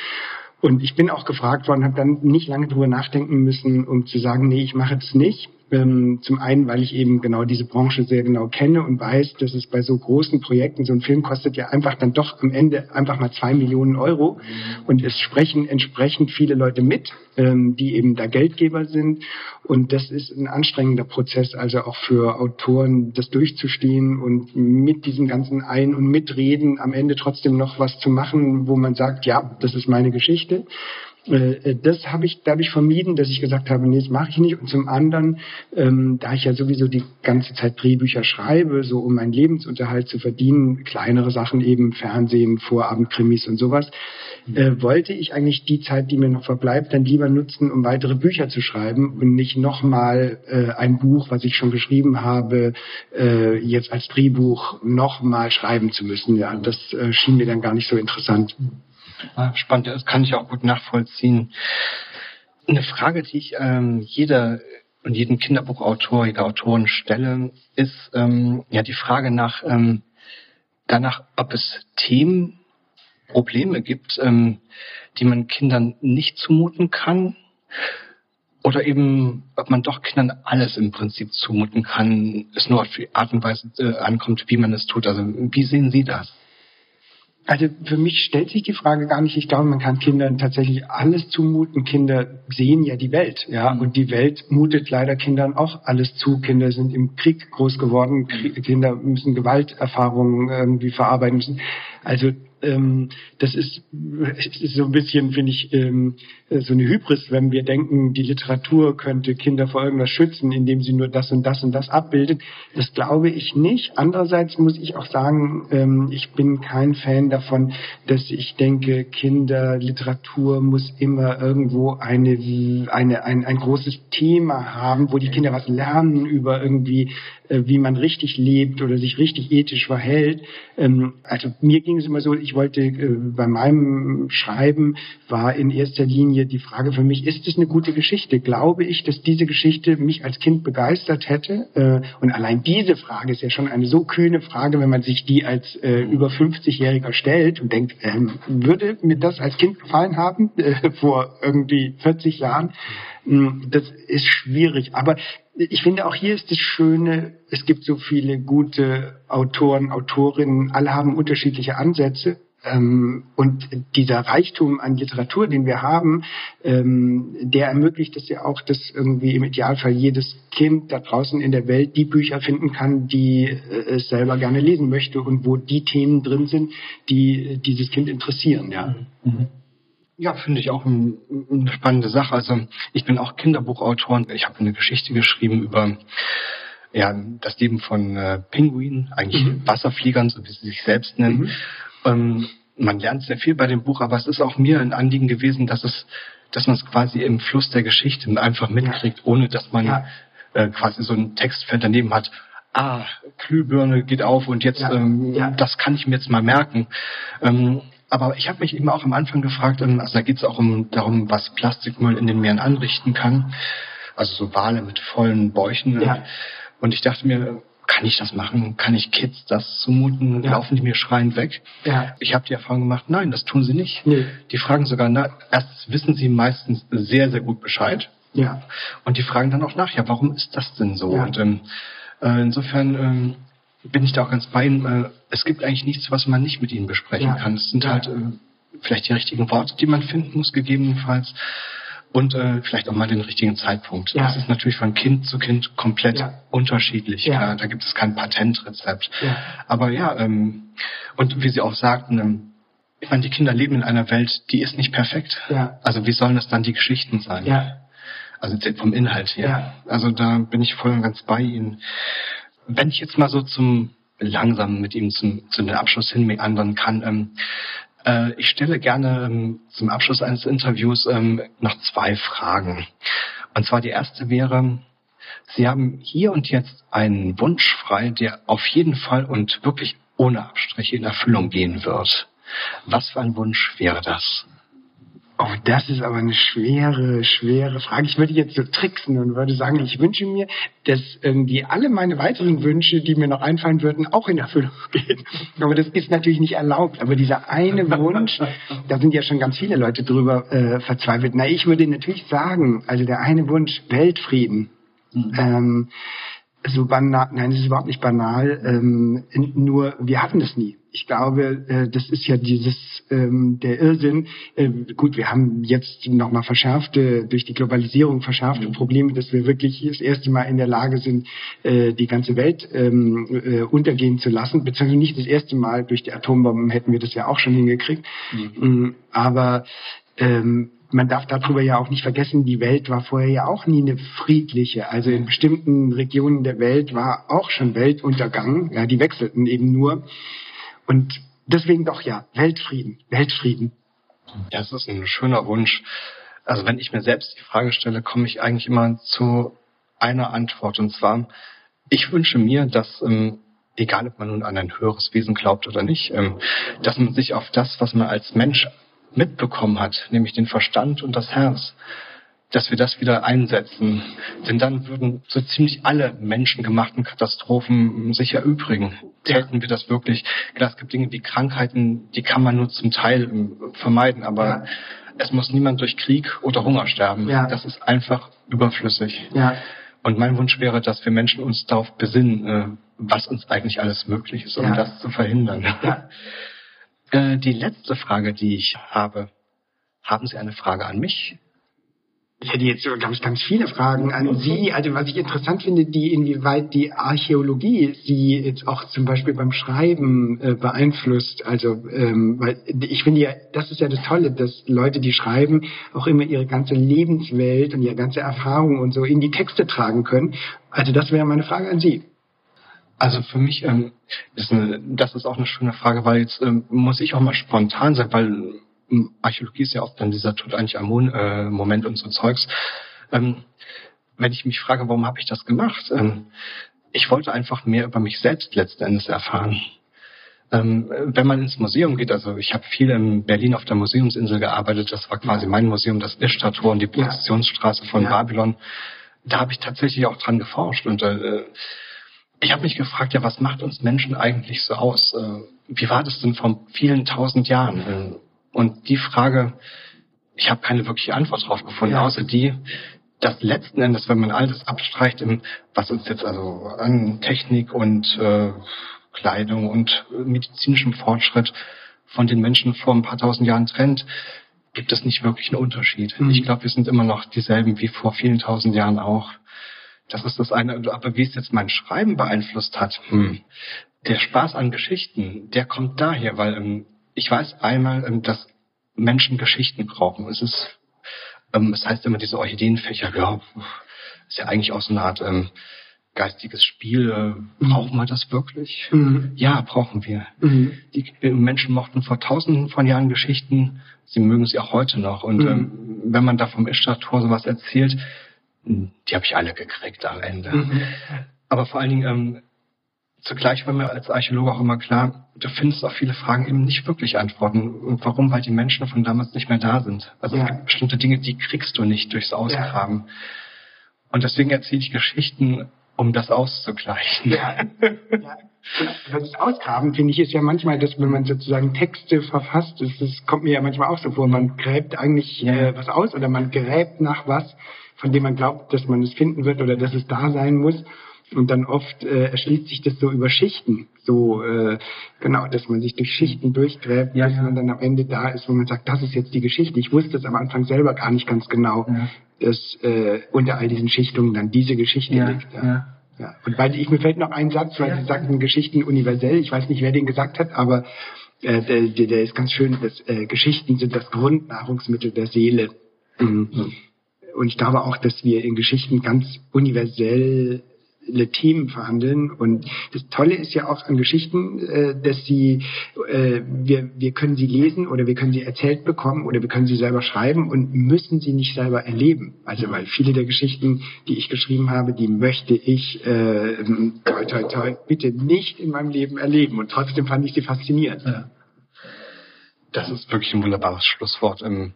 Und ich bin auch gefragt worden, habe dann nicht lange drüber nachdenken müssen, um zu sagen, nee, ich mache das nicht. Ähm, zum einen, weil ich eben genau diese Branche sehr genau kenne und weiß, dass es bei so großen Projekten, so ein Film kostet ja einfach dann doch am Ende einfach mal zwei Millionen Euro und es sprechen entsprechend viele Leute mit, ähm, die eben da Geldgeber sind und das ist ein anstrengender Prozess, also auch für Autoren, das durchzustehen und mit diesem ganzen Ein- und Mitreden am Ende trotzdem noch was zu machen, wo man sagt, ja, das ist meine Geschichte. Äh, äh, das habe ich dadurch vermieden, dass ich gesagt habe, nee, das mache ich nicht. Und zum anderen, ähm, da ich ja sowieso die ganze Zeit Drehbücher schreibe, so um meinen Lebensunterhalt zu verdienen, kleinere Sachen eben, Fernsehen, Vorabendkrimis und sowas, äh, wollte ich eigentlich die Zeit, die mir noch verbleibt, dann lieber nutzen, um weitere Bücher zu schreiben und nicht nochmal äh, ein Buch, was ich schon geschrieben habe, äh, jetzt als Drehbuch nochmal schreiben zu müssen. Ja, das äh, schien mir dann gar nicht so interessant. Ah, spannend, das kann ich auch gut nachvollziehen. Eine Frage, die ich ähm, jeder und jedem Kinderbuchautor, jeder Autorin stelle, ist ähm, ja die Frage nach ähm, danach, ob es Themen, Probleme gibt, ähm, die man Kindern nicht zumuten kann, oder eben, ob man doch Kindern alles im Prinzip zumuten kann, es nur auf die Art und Weise äh, ankommt, wie man es tut. Also wie sehen Sie das? Also für mich stellt sich die Frage gar nicht. Ich glaube, man kann Kindern tatsächlich alles zumuten. Kinder sehen ja die Welt, ja, mhm. und die Welt mutet leider Kindern auch alles zu. Kinder sind im Krieg groß geworden. Kinder müssen Gewalterfahrungen irgendwie verarbeiten müssen. Also ähm, das ist, ist so ein bisschen, finde ich, ähm, so eine Hybris, wenn wir denken, die Literatur könnte Kinder vor irgendwas schützen, indem sie nur das und das und das abbildet. Das glaube ich nicht. Andererseits muss ich auch sagen, ähm, ich bin kein Fan davon, dass ich denke, Kinderliteratur muss immer irgendwo eine, eine, ein, ein großes Thema haben, wo die Kinder was lernen über irgendwie äh, wie man richtig lebt oder sich richtig ethisch verhält. Ähm, also mir ging es immer so, ich wollte äh, bei meinem Schreiben war in erster Linie die Frage für mich, ist es eine gute Geschichte? Glaube ich, dass diese Geschichte mich als Kind begeistert hätte? Äh, und allein diese Frage ist ja schon eine so kühne Frage, wenn man sich die als über 50-Jähriger stellt und denkt, ähm, würde mir das als Kind gefallen haben vor irgendwie 40 Jahren? Hm, das ist schwierig. Aber ich finde auch hier ist das Schöne, es gibt so viele gute Autoren, Autorinnen, alle haben unterschiedliche Ansätze. Ähm, und dieser Reichtum an Literatur, den wir haben, ähm, der ermöglicht es ja auch, dass irgendwie im Idealfall jedes Kind da draußen in der Welt die Bücher finden kann, die äh, es selber gerne lesen möchte und wo die Themen drin sind, die dieses Kind interessieren. Ja. Mhm. Ja, finde ich auch ein, eine spannende Sache. Also ich bin auch Kinderbuchautor. Ich habe eine Geschichte geschrieben über ja, das Leben von äh, Pinguinen, eigentlich mhm. Wasserfliegern, so wie sie sich selbst nennen. Mhm. Ähm, man lernt sehr viel bei dem Buch, aber es ist auch mir ein Anliegen gewesen, dass es, dass man es quasi im Fluss der Geschichte einfach mitkriegt, ja. ohne dass man ja. äh, quasi so ein Textfeld daneben hat. Ah, Glühbirne geht auf und jetzt, ja. Ähm, das kann ich mir jetzt mal merken. Ähm, aber ich habe mich eben auch am Anfang gefragt, ähm, also da geht es auch um darum, was Plastikmüll in den Meeren anrichten kann. Also so Wale mit vollen Bäuchen. Ja. Und ich dachte mir, kann ich das machen? Kann ich Kids das zumuten? Ja. Laufen die mir schreiend weg? Ja. Ich habe die Erfahrung gemacht, nein, das tun sie nicht. Nee. Die fragen sogar, na, erst wissen sie meistens sehr, sehr gut Bescheid. Ja. Und die fragen dann auch nach, ja, warum ist das denn so? Ja. Und ähm, äh, insofern ähm, bin ich da auch ganz bei Ihnen. Äh, es gibt eigentlich nichts, was man nicht mit Ihnen besprechen ja. kann. Es sind ja. halt äh, vielleicht die richtigen Worte, die man finden muss, gegebenenfalls. Und äh, vielleicht auch mal den richtigen Zeitpunkt. Ja. Das ist natürlich von Kind zu Kind komplett unterschiedlich. Ja. Da gibt es kein Patentrezept. Ja. Aber ja, ähm, und wie Sie auch sagten, ähm, ich meine, die Kinder leben in einer Welt, die ist nicht perfekt. Ja. Also wie sollen das dann die Geschichten sein? Ja. Also vom Inhalt her. Ja. Also da bin ich voll und ganz bei Ihnen. Wenn ich jetzt mal so zum langsam mit ihm zum, zu den Abschluss hin meandern kann, ähm, äh, ich stelle gerne ähm, zum Abschluss eines Interviews ähm, noch zwei Fragen. Und zwar die erste wäre, Sie haben hier und jetzt einen Wunsch frei, der auf jeden Fall und wirklich ohne Abstriche in Erfüllung gehen wird. Was für ein Wunsch wäre das? Oh, das ist aber eine schwere, schwere Frage. Ich würde jetzt so tricksen und würde sagen, ich wünsche mir, dass irgendwie alle meine weiteren Wünsche, die mir noch einfallen würden, auch in Erfüllung gehen. Aber das ist natürlich nicht erlaubt. Aber dieser eine Wunsch, da sind ja schon ganz viele Leute drüber äh, verzweifelt. Na, ich würde natürlich sagen, also der eine Wunsch, Weltfrieden. Mhm. Ähm, so banal, nein, es ist überhaupt nicht banal, ähm, nur wir hatten es nie. Ich glaube, äh, das ist ja dieses ähm, der Irrsinn. Äh, gut, wir haben jetzt nochmal verschärfte, durch die Globalisierung verschärfte mhm. Probleme, dass wir wirklich das erste Mal in der Lage sind, äh, die ganze Welt ähm, äh, untergehen zu lassen. Beziehungsweise nicht das erste Mal, durch die Atombomben hätten wir das ja auch schon hingekriegt. Mhm. Mm, aber ähm, man darf darüber ja auch nicht vergessen, die Welt war vorher ja auch nie eine friedliche. Also in bestimmten Regionen der Welt war auch schon Weltuntergang. Ja, die wechselten eben nur. Und deswegen doch ja, Weltfrieden, Weltfrieden. Das ist ein schöner Wunsch. Also wenn ich mir selbst die Frage stelle, komme ich eigentlich immer zu einer Antwort. Und zwar, ich wünsche mir, dass, ähm, egal ob man nun an ein höheres Wesen glaubt oder nicht, ähm, dass man sich auf das, was man als Mensch mitbekommen hat, nämlich den Verstand und das Herz, dass wir das wieder einsetzen. Denn dann würden so ziemlich alle menschengemachten Katastrophen sich erübrigen. Täten wir das wirklich. Klar, es gibt Dinge wie Krankheiten, die kann man nur zum Teil ähm, vermeiden, aber ja. es muss niemand durch Krieg oder Hunger sterben. Ja. Das ist einfach überflüssig. Ja. Und mein Wunsch wäre, dass wir Menschen uns darauf besinnen, äh, was uns eigentlich alles möglich ist, um das zu verhindern. Äh, die letzte Frage, die ich habe, haben Sie eine Frage an mich? Ich hätte jetzt, glaube ich, ganz viele Fragen an Sie. Also was ich interessant finde, die inwieweit die Archäologie Sie jetzt auch zum Beispiel beim Schreiben äh, beeinflusst. Also ähm, weil ich finde ja, das ist ja das Tolle, dass Leute, die schreiben, auch immer ihre ganze Lebenswelt und ihre ganze Erfahrung und so in die Texte tragen können. Also das wäre meine Frage an Sie. Also für mich ähm, ist eine, das ist auch eine schöne Frage, weil jetzt ähm, muss ich auch mal spontan sein, weil Archäologie ist ja oft dann dieser Tutanchamun-Moment äh, und so Zeugs. Ähm, wenn ich mich frage, warum habe ich das gemacht? Ähm, ich wollte einfach mehr über mich selbst letzten Endes erfahren. Ähm, wenn man ins Museum geht, also ich habe viel in Berlin auf der Museumsinsel gearbeitet, das war quasi mein Museum, das Ishtar-Tor und die Prozessionsstraße von ja. Babylon. Da habe ich tatsächlich auch dran geforscht und äh, ich habe mich gefragt, ja, was macht uns Menschen eigentlich so aus? Äh, wie war das denn vor vielen tausend Jahren? Äh, und die Frage, ich habe keine wirkliche Antwort drauf gefunden, ja. außer die, dass letzten Endes, wenn man all das abstreicht, was uns jetzt also an Technik und äh, Kleidung und medizinischem Fortschritt von den Menschen vor ein paar tausend Jahren trennt, gibt es nicht wirklich einen Unterschied. Mhm. Ich glaube, wir sind immer noch dieselben wie vor vielen tausend Jahren auch. Das ist das eine. Aber wie es jetzt mein Schreiben beeinflusst hat, hm. der Spaß an Geschichten, der kommt daher, weil ähm, ich weiß einmal, ähm, dass Menschen Geschichten brauchen. Es ist, ähm, es heißt immer diese Orchideenfächer, ja, ist ja eigentlich auch so eine Art ähm, geistiges Spiel. Mhm. Brauchen wir das wirklich? Mhm. Ja, brauchen wir. Mhm. Die äh, Menschen mochten vor tausenden von Jahren Geschichten, sie mögen sie auch heute noch. Und mhm. wenn man da vom Ishtar-Tor sowas erzählt, die habe ich alle gekriegt am Ende. Mhm. Aber vor allen Dingen, zugleich war mir als Archäologe auch immer klar, du findest auf viele Fragen eben nicht wirklich Antworten. Und warum? Weil die Menschen von damals nicht mehr da sind. Also ja. bestimmte Dinge, die kriegst du nicht durchs Ausgraben. Ja. Und deswegen erzähle ich Geschichten, um das auszugleichen. Ja. ja. Das Ausgraben, finde ich, ist ja manchmal, dass wenn man sozusagen Texte verfasst, das, das kommt mir ja manchmal auch so vor, man gräbt eigentlich äh, was aus oder man gräbt nach was, von dem man glaubt, dass man es finden wird oder dass es da sein muss. Und dann oft äh, erschließt sich das so über Schichten, so äh, genau, dass man sich durch Schichten durchgräbt, ja, bis ja. man dann am Ende da ist, wo man sagt, das ist jetzt die Geschichte. Ich wusste es am Anfang selber gar nicht ganz genau, ja. dass äh, unter all diesen Schichtungen dann diese Geschichte liegt. Ja. Ja. ja. Und weil ich mir fällt noch ein Satz, weil Sie sagten Geschichten universell. Ich weiß nicht, wer den gesagt hat, aber äh, der, der ist ganz schön. Dass, äh, Geschichten sind das Grundnahrungsmittel der Seele. Mhm. Und ich glaube auch, dass wir in Geschichten ganz universell Themen verhandeln. Und das Tolle ist ja auch an Geschichten, äh, dass sie, äh, wir, wir können sie lesen oder wir können sie erzählt bekommen oder wir können sie selber schreiben und müssen sie nicht selber erleben. Also weil viele der Geschichten, die ich geschrieben habe, die möchte ich äh, toi, toi, toi, bitte nicht in meinem Leben erleben. Und trotzdem fand ich sie faszinierend. Ja. Das ist wirklich ein wunderbares Schlusswort. Ähm,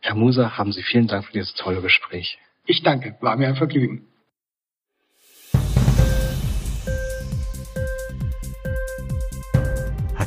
Herr Muser, haben Sie vielen Dank für dieses tolle Gespräch. Ich danke, war mir ein Vergnügen.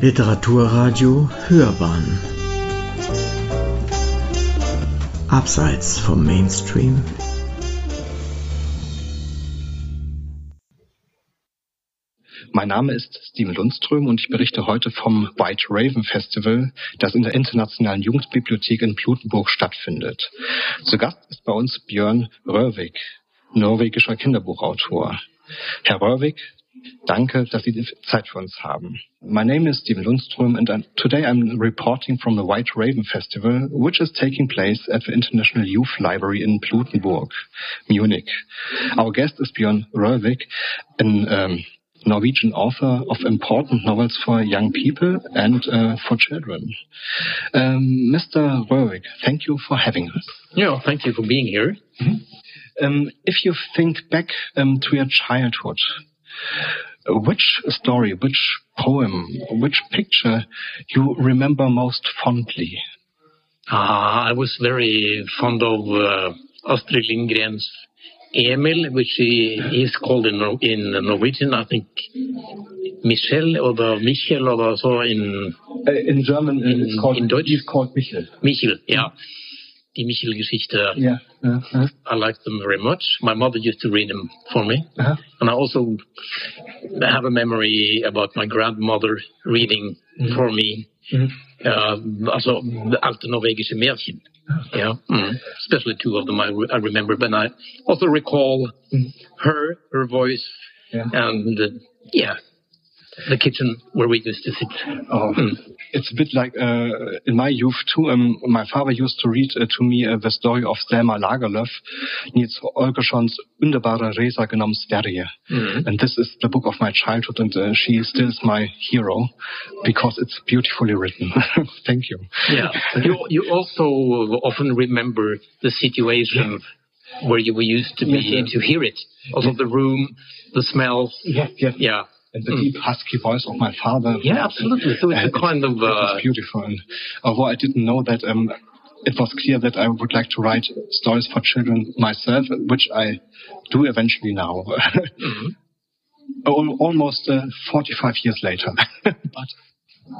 Literaturradio Hörbahn Abseits vom Mainstream Mein Name ist Steven Lundström und ich berichte heute vom White Raven Festival, das in der Internationalen Jugendbibliothek in Blutenburg stattfindet. Zu Gast ist bei uns Björn Röhrvik, norwegischer Kinderbuchautor. Herr Röhrvik Danke, dass Sie die Zeit für uns haben. My name is Steven Lundström and I'm, today I'm reporting from the White Raven Festival, which is taking place at the International Youth Library in Blutenburg, Munich. Our guest is Björn Rørvik, an um, Norwegian author of important novels for young people and uh, for children. Um, Mr. Rørvik, thank you for having us. Yeah, thank you for being here. Mm -hmm. Um, if you think back um, to your childhood, which story, which poem, which picture you remember most fondly? Uh, I was very fond of uh, Astrid Lindgren's Emil, which he is called in, in Norwegian, I think Michel or Michel or so in uh, in German in, it's called in Deutsch it's called Michel. Michel, yeah. Die Michel-Geschichte. Yeah. Uh -huh. I like them very much. My mother used to read them for me. Uh -huh. And I also have a memory about my grandmother reading Mm for me. Mm. Uh, also, the alte norwegische Märchen. Yeah, mm. especially two of them I, re I remember. But I also recall Mm. her, her voice, Yeah. and uh, yeah, the kitchen where we used to sit. Oh, Mm. it's a bit like uh, in my youth too. Um, my father used to read uh, to me uh, the story of Selma Lagerlöf, Nils Holgerssons Underbara Resa genom Sverige. Mm. And this is the book of my childhood, and uh, she still is my hero because it's beautifully written. Thank you. Yeah, you you also often remember the situation where you were used to be Yes, yeah. to hear it. Also the room, the smells. Yes, yes. Yeah. And the Mm. deep husky voice of my father. Yeah, absolutely. So it's a kind of it uh, beautiful. And although I didn't know that, um, it was clear that I would like to write stories for children myself, which I do eventually now. mhm. Al- Almost uh, 45 years later, but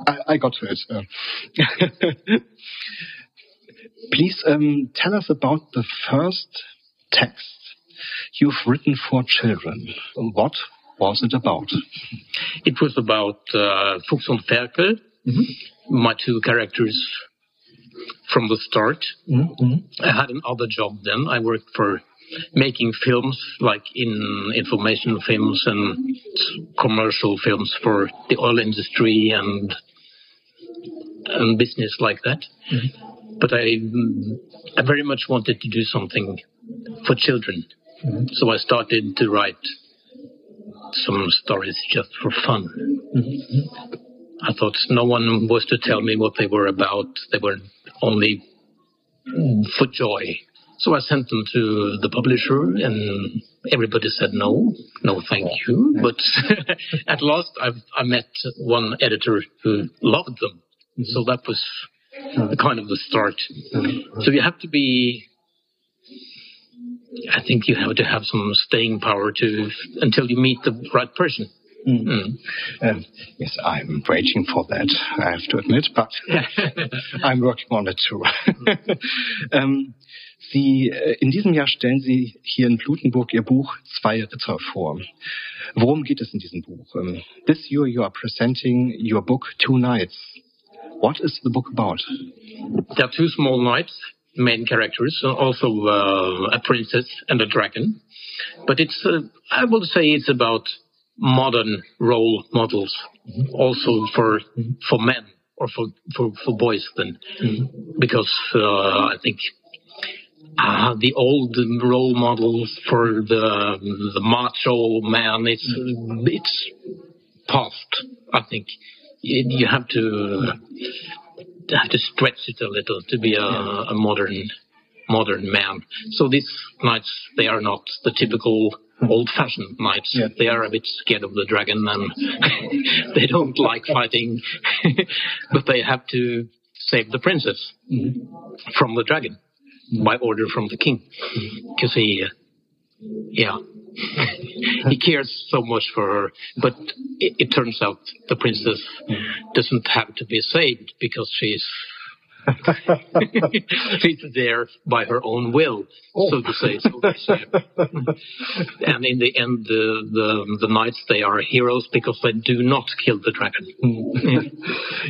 I, I got to it. Uh, Please um, tell us about the first text you've written for children. What was it about? It was about uh, Fuchs und Ferkel, my two characters from the start. I had another job then. I worked for making films, like in information films and commercial films for the oil industry and and business like that. But I, mm, I very much wanted to do something for children, so I started to write some stories just for fun. I thought no one was to tell me what they were about. They were only for joy. So I sent them to the publisher, and everybody said no, no, thank you. But at last, I, I met one editor who loved them. So that was kind of the start. So you have to be. I think you have to have some staying power to until you meet the right person. Mm. Um, yes, I'm waiting for that, I have to admit, but I'm working on it too. ähm, Sie, äh, in diesem Jahr stellen Sie hier in Blutenburg Ihr Buch Zwei Ritter vor. Worum geht es in diesem Buch? Um, this year you are presenting your book Two Knights. What is the book about? There are two small knights, main characters, and also uh, a princess and a dragon. But it's, uh, I will say, it's about modern role models, also for for men or for for, for boys then, because uh, I think. Uh, the old role models for the the macho man, it's it's past. I think you have to have to stretch it a little to be a, a modern modern man. So these knights, they are not the typical old-fashioned knights. Yeah. They are a bit scared of the dragon and they don't like fighting, but they have to save the princess mm-hmm. from the dragon by order from the king mm-hmm. because he, yeah, he cares so much for her. But it, it turns out the princess doesn't have to be saved because she's she's there by her own will, so to say. So and in the end, the, the the knights they are heroes because they do not kill the dragon.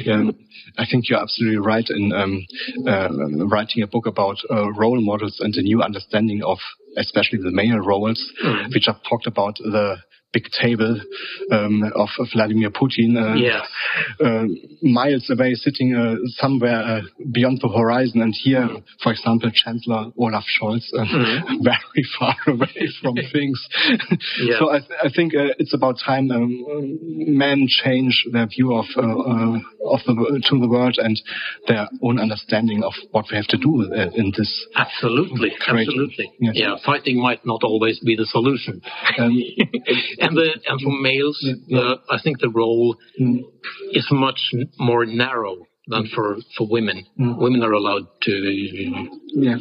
Yeah, I think you're absolutely right in um, uh, writing a book about uh, role models and a new understanding of especially the male roles. We just talked about the big table um, of Vladimir Putin, uh, uh, miles away, sitting uh, somewhere uh, beyond the horizon. And here, for example, Chancellor Olaf Scholz, uh, mm. very far away from things. yeah. So I, th I think uh, it's about time um, men change their view of of the to the world and their own understanding of what we have to do in this. Absolutely, absolutely. Yes. Yeah, fighting might not always be the solution. Um, and the and for males, uh, I think the role mm. is much more narrow than for for women. Mm. Women are allowed to yeah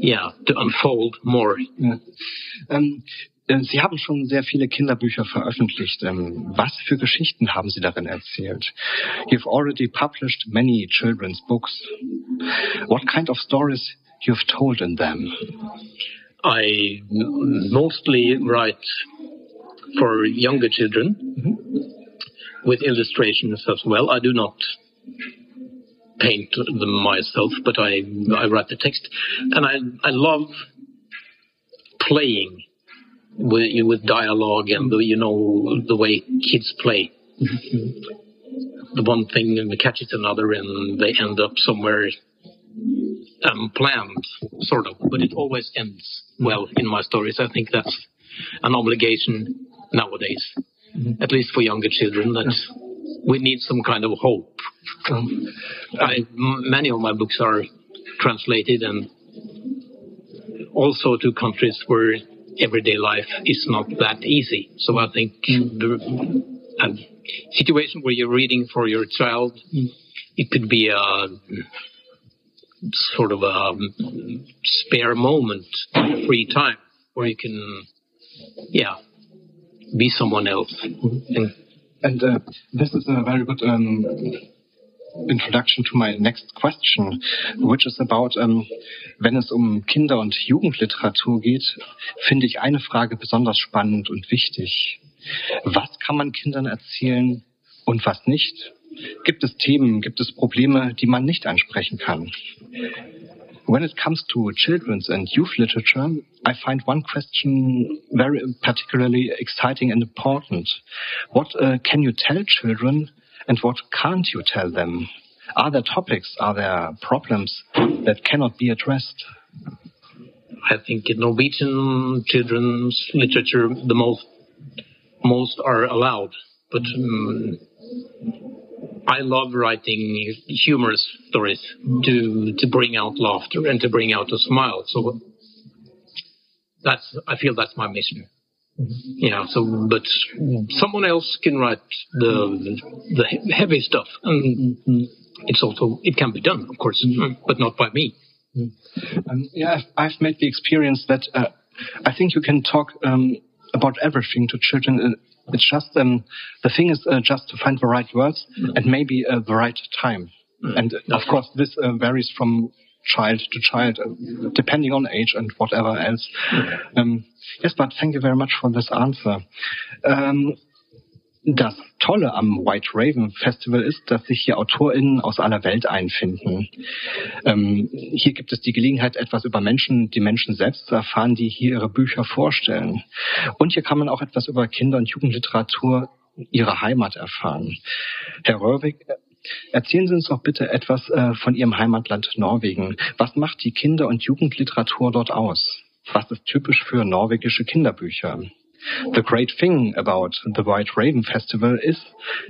yeah to unfold more. Yeah. Um, Sie haben schon sehr viele Kinderbücher veröffentlicht. Ähm, was für Geschichten haben Sie darin erzählt? You've already published many children's books. What kind of stories you've told in them? I mostly write for younger children mm-hmm. with illustrations as well. I do not paint them myself, but I I write the text, and I I love playing with with dialogue and the, you know the way kids play. The one thing catches another, and they end up somewhere um, planned, sort of. But it always ends well in my stories. I think that's an obligation nowadays, mm-hmm. at least for younger children, that we need some kind of hope. Um, I, m- many of my books are translated and also to countries where everyday life is not that easy. So I think mm. the a situation where you're reading for your child, mm. it could be a sort of a spare moment, free time, where you can, yeah, be someone else. And, and uh, this is a very good um, introduction to my next question, which is about, um, wenn es um Kinder- und Jugendliteratur geht, finde ich eine Frage besonders spannend und wichtig. Was kann man Kindern erzählen und was nicht? Gibt es Themen, gibt es Probleme, die man nicht ansprechen kann? When it comes to children's and youth literature, I find one question very particularly exciting and important. What uh, can you tell children and what can't you tell them? Are there topics, are there problems that cannot be addressed? I think in Norwegian children's literature, the most most are allowed, but um, I love writing humorous stories to to bring out laughter and to bring out a smile. So that's I feel that's my mission. Yeah. So, but someone else can write the the heavy stuff, and it's also it can be done, of course, but not by me. Um, yeah, I've made the experience that uh, I think you can talk um, about everything to children uh, it's just um, the thing is uh, just to find the right words mm. and maybe uh, the right time. Mm. And uh, of course, this uh, varies from child to child, uh, depending on age and whatever else. Mm. Um, yes, but thank you very much for this answer. Um, Das Tolle am White Raven Festival ist, dass sich hier AutorInnen aus aller Welt einfinden. Ähm, hier gibt es die Gelegenheit, etwas über Menschen, die Menschen selbst zu erfahren, die hier ihre Bücher vorstellen. Und hier kann man auch etwas über Kinder- und Jugendliteratur ihrer Heimat erfahren. Herr Röhrig, Erzählen Sie uns doch bitte etwas äh, von Ihrem Heimatland Norwegen. Was macht die Kinder- und Jugendliteratur dort aus? Was ist typisch für norwegische Kinderbücher? The great thing about the White Raven Festival is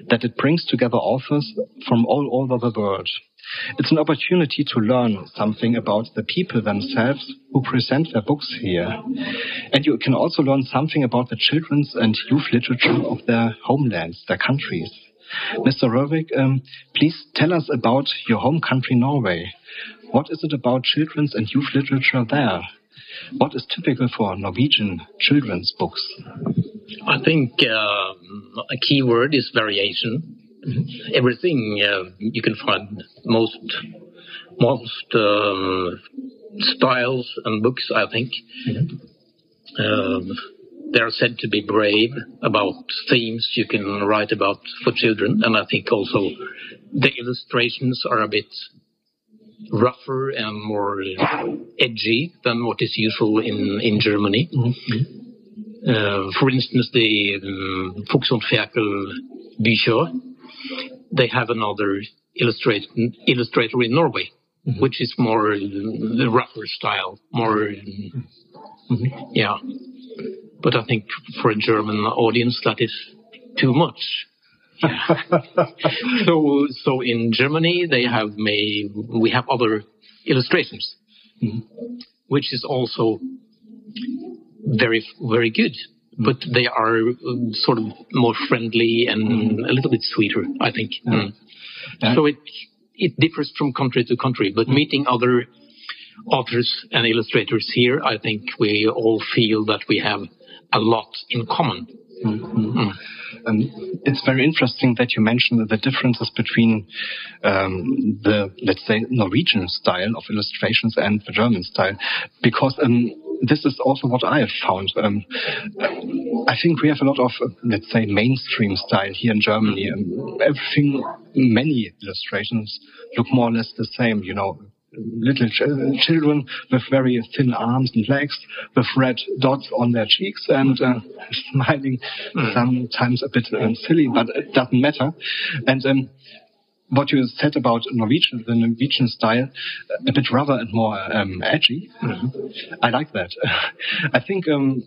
that it brings together authors from all over the world. It's an opportunity to learn something about the people themselves who present their books here. And you can also learn something about the children's and youth literature of their homelands, their countries. Mr. Rørvik, um, please tell us about your home country, Norway. What is it about children's and youth literature there? What is typical for Norwegian children's books? I think uh, a key word is variation. Everything uh, you can find most most uh, styles and books. I think mm-hmm. they are said to be brave about themes you can write about for children, and I think also the illustrations are a bit rougher and more edgy than what is usual in in Germany. Mm-hmm. Uh, for instance, the um, Fuchs und Ferkel Bücher, they have another illustrate, illustrator in Norway, mm-hmm. which is more the rougher style, more, mm-hmm. yeah. But I think for a German audience, that is too much. so, so in Germany, they have made, we have other illustrations, mm-hmm. which is also very, very good. But they are sort of more friendly and mm-hmm. a little bit sweeter, I think. Mm. So it it differs from country to country. But mm-hmm. meeting other authors and illustrators here, I think we all feel that we have a lot in common. Mm-hmm. Mm. Um, it's very interesting that you mentioned the differences between um, the, let's say, Norwegian style of illustrations and the German style, because um, this is also what I have found. Um, I think we have a lot of, uh, let's say, mainstream style here in Germany. Um, everything, many illustrations look more or less the same. You know, little ch children with very thin arms and legs, with red dots on their cheeks and uh, smiling, mm. sometimes a bit uh, silly, but it doesn't matter. And um, what you said about Norwegian, the Norwegian style, a bit rougher and more um, edgy. Mm-hmm. I like that. I think um,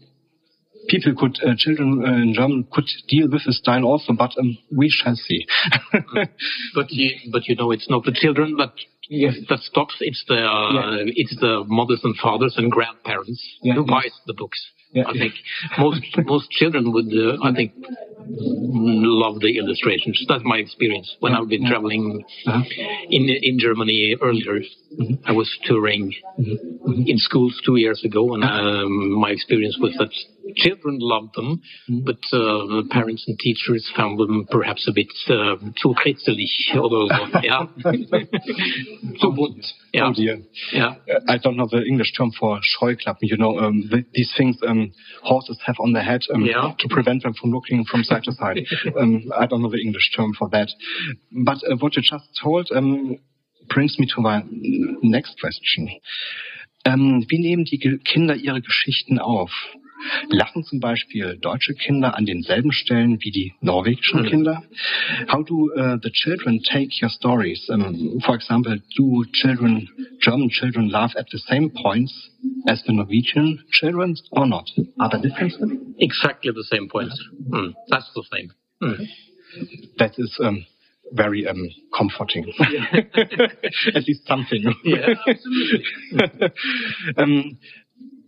people could, uh, children uh, in German could deal with the style also, but um, we shall see. but you, but you know, it's not the children that yes. that stops. It's the uh, yeah. it's the mothers and fathers and grandparents yeah, who buys the books. Yeah, I think most most children would, uh, I think, love the illustrations. That's my experience when I've been traveling uh-huh. in in Germany earlier. Mm-hmm. I was touring mm-hmm. in schools two years ago, and um, my experience was that children loved them, mm-hmm. but uh, parents and teachers found them perhaps a bit uh, too kitzelig. Although, yeah, so bunt. Yeah. Oh dear. Yeah. I don't know the English term for Scheuklappen. You know, um, the, these things um, horses have on their head um, yeah. to prevent them from looking from side to side. Um, I don't know the English term for that. But uh, what you just told um, brings me to my next question. Ähm, wie nehmen die Kinder ihre Geschichten auf? Lachen zum Beispiel deutsche Kinder an denselben Stellen wie die norwegischen mhm. Kinder? How do uh, the children take your stories? Um, for example, do children, German children laugh at the same points as the Norwegian children or not? Are there differences? Exactly the same points. Mm, that's the same. Mm. That is um, very um, comforting. At least something. Yeah, absolutely. um,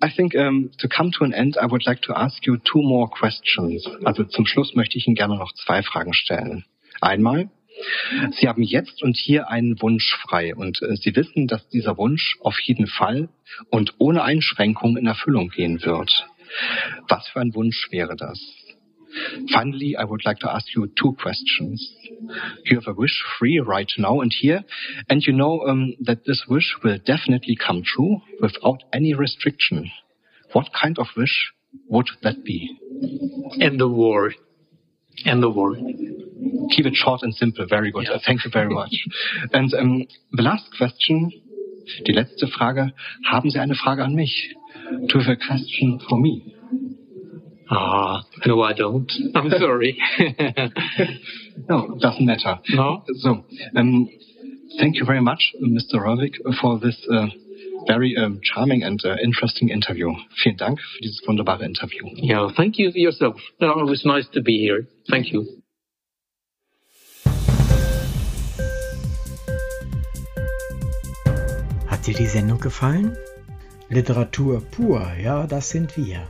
I think um, to come to an end, I would like to ask you two more questions. Also zum Schluss möchte ich Ihnen gerne noch zwei Fragen stellen. Einmal, Sie haben jetzt und hier einen Wunsch frei und äh, Sie wissen, dass dieser Wunsch auf jeden Fall und ohne Einschränkung in Erfüllung gehen wird. Was für ein Wunsch wäre das? Finally, I would like to ask you two questions. You have a wish free right now and here, and you know um, that this wish will definitely come true without any restriction. What kind of wish would that be? End the war. End the war. Keep it short and simple. Very good. Yeah. Thank you very much. and um, the last question, die letzte Frage. Haben Sie eine Frage an mich? Have a question for me? Ah, no, I don't. I'm sorry. no, doesn't matter. No. So, um, thank you very much, Mr. Röhrvik, for this uh, very um, charming and uh, interesting interview. Vielen Dank für dieses wunderbare Interview. Yeah, thank you yourself. it was nice to be here. Thank you. Hat dir die Sendung gefallen? Literatur pur, ja, das sind wir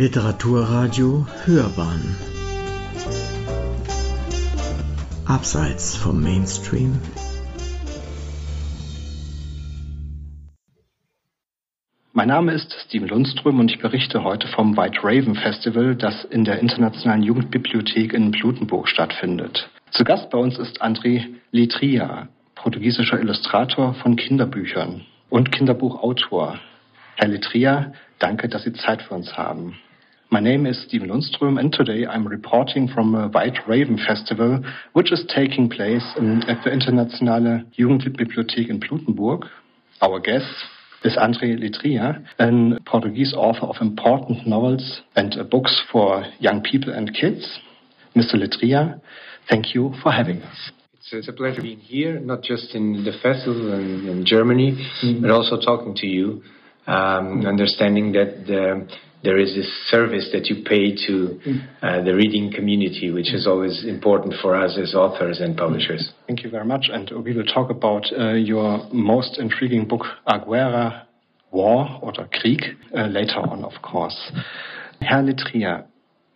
Literaturradio Hörbahn Abseits vom Mainstream Mein Name ist Steven Lundström und ich berichte heute vom White Raven Festival, das in der Internationalen Jugendbibliothek in Blutenburg stattfindet. Zu Gast bei uns ist André Letria, portugiesischer Illustrator von Kinderbüchern und Kinderbuchautor. Herr Letria, danke, dass Sie Zeit für uns haben. My name is Steven Lundström, and today I'm reporting from a White Raven Festival, which is taking place in, at the Internationale Jugendbibliothek in Blutenburg. Our guest is André Letria, a Portuguese author of important novels and uh, books for young people and kids. Mr. Letria, thank you for having us. It's, it's a pleasure being here, not just in the festival in, in Germany, mm-hmm. but also talking to you, um, understanding that the there is this service that you pay to uh, the reading community, which is always important for us as authors and publishers. Thank you very much. And we will talk about uh, your most intriguing book, A Guerra, War oder Krieg, uh, later on, of course. Herr Letria,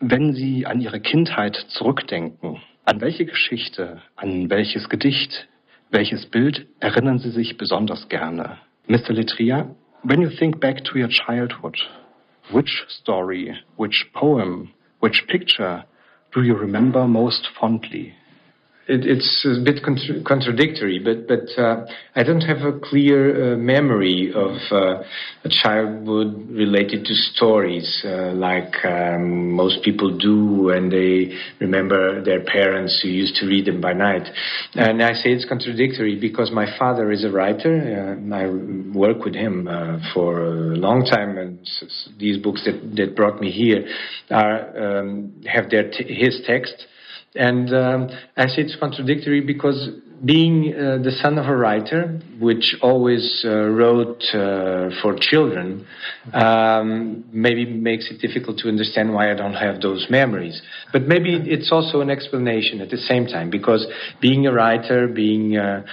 wenn Sie an Ihre Kindheit zurückdenken, an welche Geschichte, an welches Gedicht, welches Bild erinnern Sie sich besonders gerne? Mr. Letria, when you think back to your childhood, Which story, which poem, which picture do you remember most fondly? It, it's a bit contra- contradictory, but but uh, I don't have a clear uh, memory of uh, a childhood related to stories uh, like um, most people do when they remember their parents who used to read them by night. And I say it's contradictory because my father is a writer. and I work with him uh, for a long time, and these books that, that brought me here are um, have their t- his text and um, I say it's contradictory because being uh, the son of a writer, which always uh, wrote uh, for children, um, maybe makes it difficult to understand why I don't have those memories. But maybe it's also an explanation at the same time, because being a writer, being uh,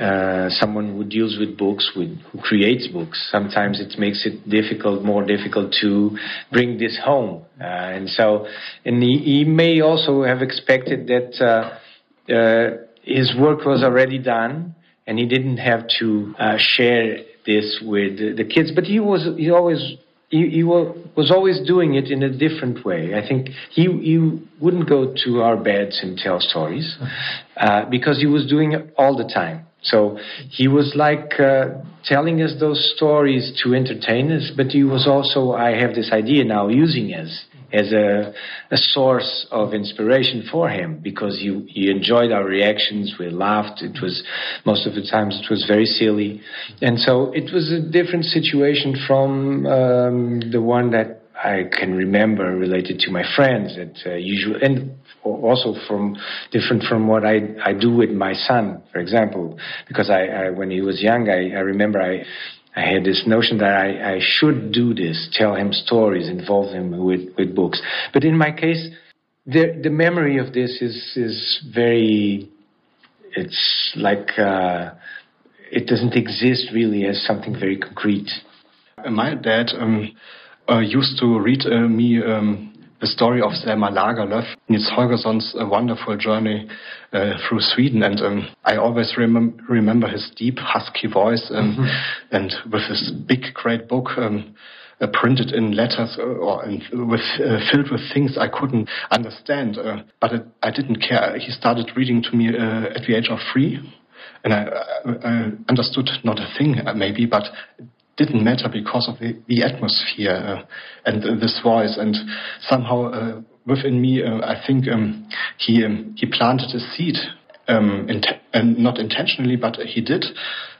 uh, someone who deals with books, with, who creates books, sometimes it makes it difficult, more difficult to bring this home. Uh, and so, and he, he, may also have expected that his work was already done and he didn't have to uh, share this with the kids but he was he always he, he, was always doing it in a different way. I think he, he wouldn't go to our beds and tell stories uh, because he was doing it all the time. So he was like uh, telling us those stories to entertain us, but he was also, I have this idea now, using us as a, a source of inspiration for him because he, he enjoyed our reactions. We laughed. It was most of the times it was very silly, and so it was a different situation from um, the one that I can remember related to my friends that uh, and also from different from what I, I do with my son, for example, because I, I when he was young, I, I remember I I had this notion that I, I should do this, tell him stories, involve him with, with books. But in my case, the, the memory of this is, is very, it's like, uh, it doesn't exist really as something very concrete. My dad um, uh, used to read uh, me um, the story of Selma Lagerlöf, Nils Holgersson's a wonderful journey uh, through Sweden. And um, I always remem remember his deep, husky voice um, mm -hmm. and with his big, great book. Um, uh, printed in letters uh, or in, with uh, filled with things I couldn't understand, uh, but it, I didn't care. He started reading to me uh, at the age of three, and I, I understood not a thing, maybe, but didn't matter because of the, the atmosphere uh, and this voice. And somehow uh, within me, uh, I think um, he um, he planted a seed. Um, and not intentionally, but he did.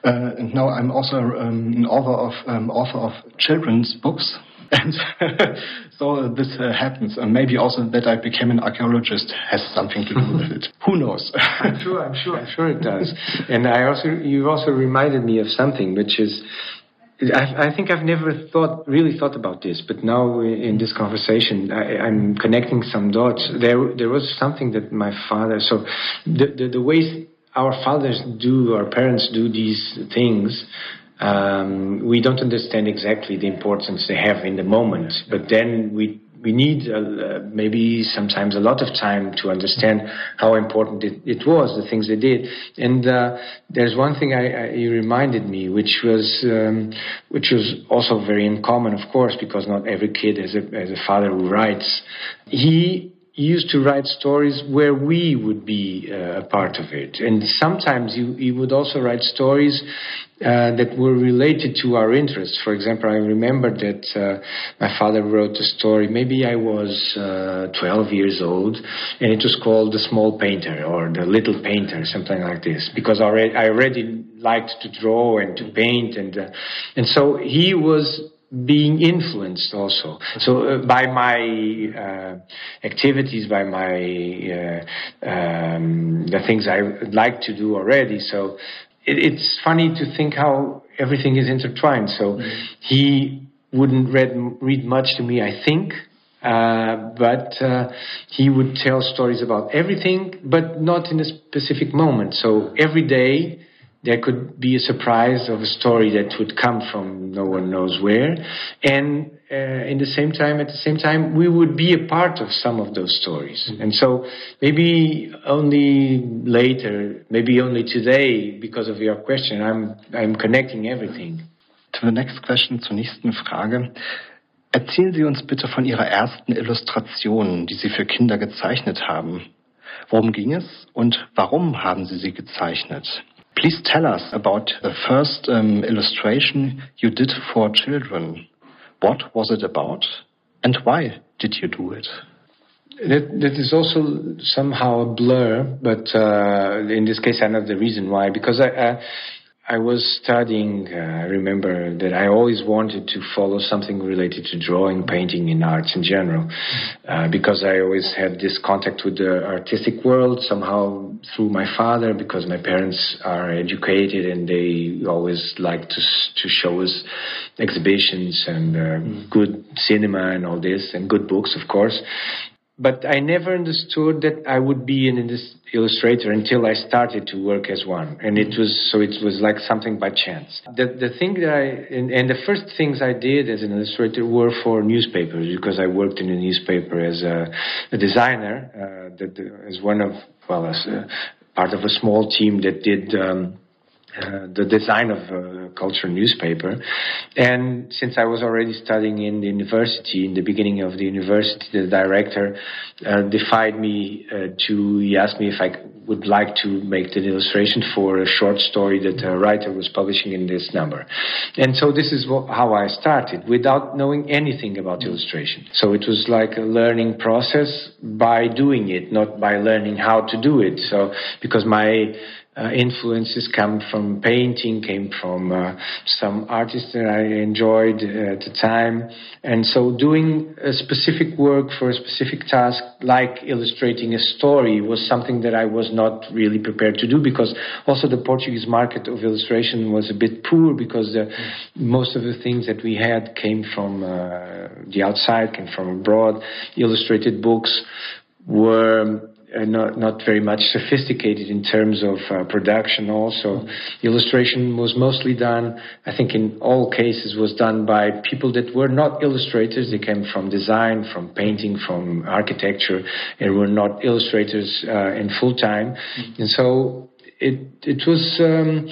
Uh, and now I'm also um, an author of um, author of children's books, and so this uh, happens. And maybe also that I became an archaeologist has something to do with it. Who knows? I'm sure. I'm sure. I'm sure it does. And I also, you also reminded me of something, which is I, I, think I've never thought really thought about this, but now in this conversation, I, am connecting some dots. There, there was something that my father. So, the, the, the ways our fathers do, our parents do these things, um, we don't understand exactly the importance they have in the moment. But then we we need uh, maybe sometimes a lot of time to understand how important it, it was, the things they did. And uh, there's one thing I, I, you reminded me, which was um, which was also very uncommon, of course, because not every kid has a, has a father who writes. He used to write stories where we would be uh, a part of it. And sometimes he, he would also write stories uh, that were related to our interests. For example, I remember that uh, my father wrote a story, maybe I was uh, 12 years old, and it was called The Small Painter or The Little Painter, something like this, because I already, I already liked to draw and to paint. And, uh, and so he was being influenced also. So uh, by my uh, activities, by my uh, um, the things I like to do already. So it, it's funny to think how everything is intertwined. So mm-hmm. he wouldn't read read much to me, I think. Uh, but uh, he would tell stories about everything, but not in a specific moment. So every day there could be a surprise of a story that would come from no one knows where and uh, in the same time at the same time we would be a part of some of those stories mm-hmm. and so maybe only later maybe only today because of your question i'm i'm connecting everything to the next question zur nächsten frage Erzählen Sie uns bitte von Ihrer ersten Illustration, die Sie für Kinder gezeichnet haben. Worum ging es und warum haben Sie sie gezeichnet? Please tell us about the first um, illustration you did for children. What was it about, and why did you do it? That, that is also somehow a blur, but uh, in this case, I know the reason why. Because I, uh, I was studying, uh, I remember that I always wanted to follow something related to drawing, painting, and arts in general, uh, because I always had this contact with the artistic world somehow through my father, because my parents are educated and they always like to, to show us exhibitions and uh, mm. good cinema and all this, and good books, of course but I never understood that I would be an illustrator until I started to work as one, and it was so it was like something by chance. The the thing that I and, and the first things I did as an illustrator were for newspapers because I worked in a newspaper as a, a designer, uh, that as one of well as a, part of a small team that did. Um, uh, the design of a culture newspaper. And since I was already studying in the university, in the beginning of the university, the director uh, defied me uh, to, he asked me if I would like to make the illustration for a short story that a writer was publishing in this number. And so this is how I started, without knowing anything about illustration. So it was like a learning process by doing it, not by learning how to do it. So, because my uh, influences come from painting, came from uh, some artists that I enjoyed at the time. And so doing a specific work for a specific task, like illustrating a story, was something that I was not really prepared to do because also the Portuguese market of illustration was a bit poor because the, most of the things that we had came from uh, the outside, came from abroad. Illustrated books were uh, not not very much sophisticated in terms of uh, production. Also, illustration was mostly done. I think in all cases was done by people that were not illustrators. They came from design, from painting, from architecture, and were not illustrators uh, in full time. Mm-hmm. And so it it was um,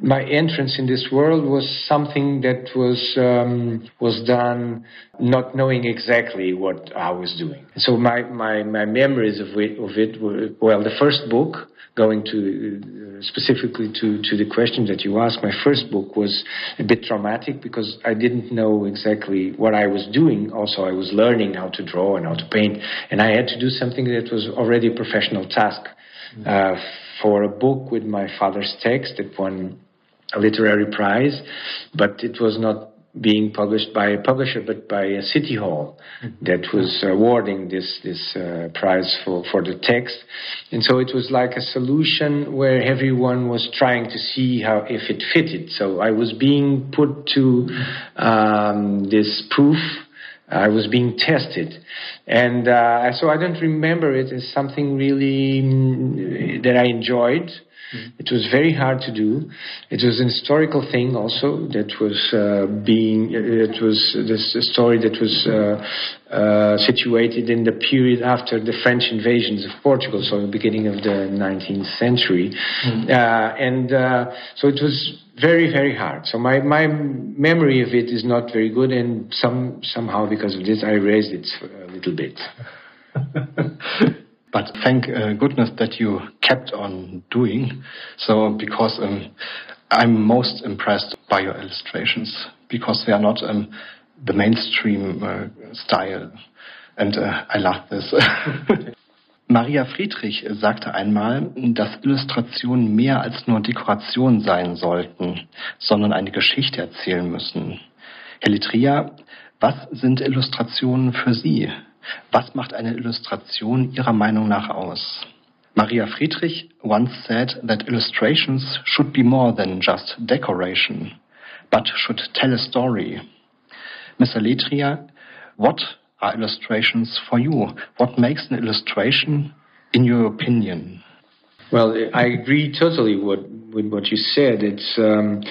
my entrance in this world was something that was um, was done not knowing exactly what I was doing. So my my, my memories of it, of it were well the first book going to uh, specifically to to the question that you asked. My first book was a bit traumatic because I didn't know exactly what I was doing. Also, I was learning how to draw and how to paint, and I had to do something that was already a professional task. Uh, for a book with my father's text that won a literary prize, but it was not being published by a publisher, but by a city hall mm-hmm. that was awarding this this uh, prize for for the text, and so it was like a solution where everyone was trying to see how if it fitted. So I was being put to um, this proof I was being tested. And uh, so I don't remember it as something really mm, that I enjoyed. Mm. It was very hard to do. It was an historical thing also that was uh, being. It was this story that was uh, uh, situated in the period after the French invasions of Portugal, so the beginning of the 19th century, mm. and uh, so it was very very hard. So my my memory of it is not very good, and some somehow because of this I raised it a little bit. but thank uh, goodness that you kept on doing so because um, I'm most impressed by your illustrations because they are not um, the mainstream uh, style and uh, I love this. Maria Friedrich sagte einmal, dass Illustrationen mehr als nur Dekoration sein sollten, sondern eine Geschichte erzählen müssen. Herr Litria, was sind Illustrationen für Sie? Was macht eine Illustration Ihrer Meinung nach aus? Maria Friedrich once said that illustrations should be more than just decoration, but should tell a story. Mr. Letria, what are illustrations for you? What makes an illustration, in your opinion? Well, I agree totally with, with what you said. It's um,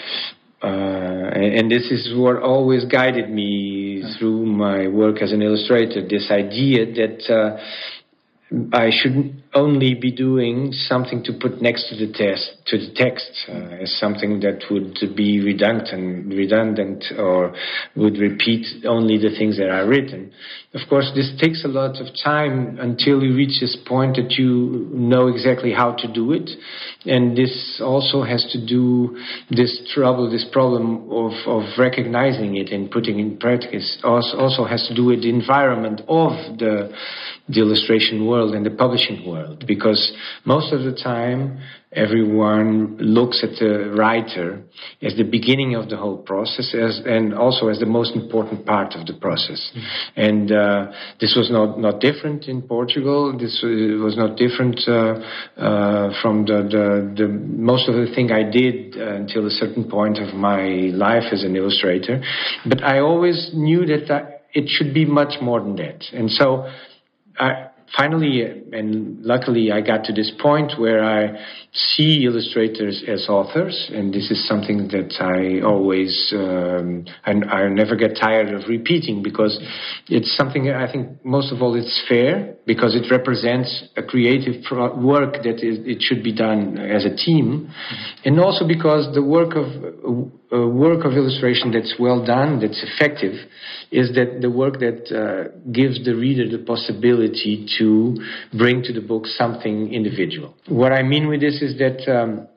uh, and this is what always guided me through my work as an illustrator. This idea that uh, I should only be doing something to put next to the test to the text uh, as something that would be redundant, redundant, or would repeat only the things that are written. Of course, this takes a lot of time until you reach this point that you know exactly how to do it, and this also has to do this trouble, this problem of of recognizing it and putting in practice. Also, also has to do with the environment of the the illustration world and the publishing world because most of the time everyone looks at the writer as the beginning of the whole process as, and also as the most important part of the process. Mm-hmm. And uh, this was not, not different in Portugal. This was not different uh, uh, from the, the, the, most of the thing I did uh, until a certain point of my life as an illustrator. But I always knew that I, it should be much more than that. And so I, finally, and luckily, I got to this point where I see illustrators as authors, and this is something that I always um, and I never get tired of repeating because it's something I think most of all it's fair because it represents a creative pro- work that is, it should be done as a team, and also because the work of uh, work of illustration that's well done, that's effective, is that the work that uh, gives the reader the possibility to bring to the book something individual. What I mean with this is that um,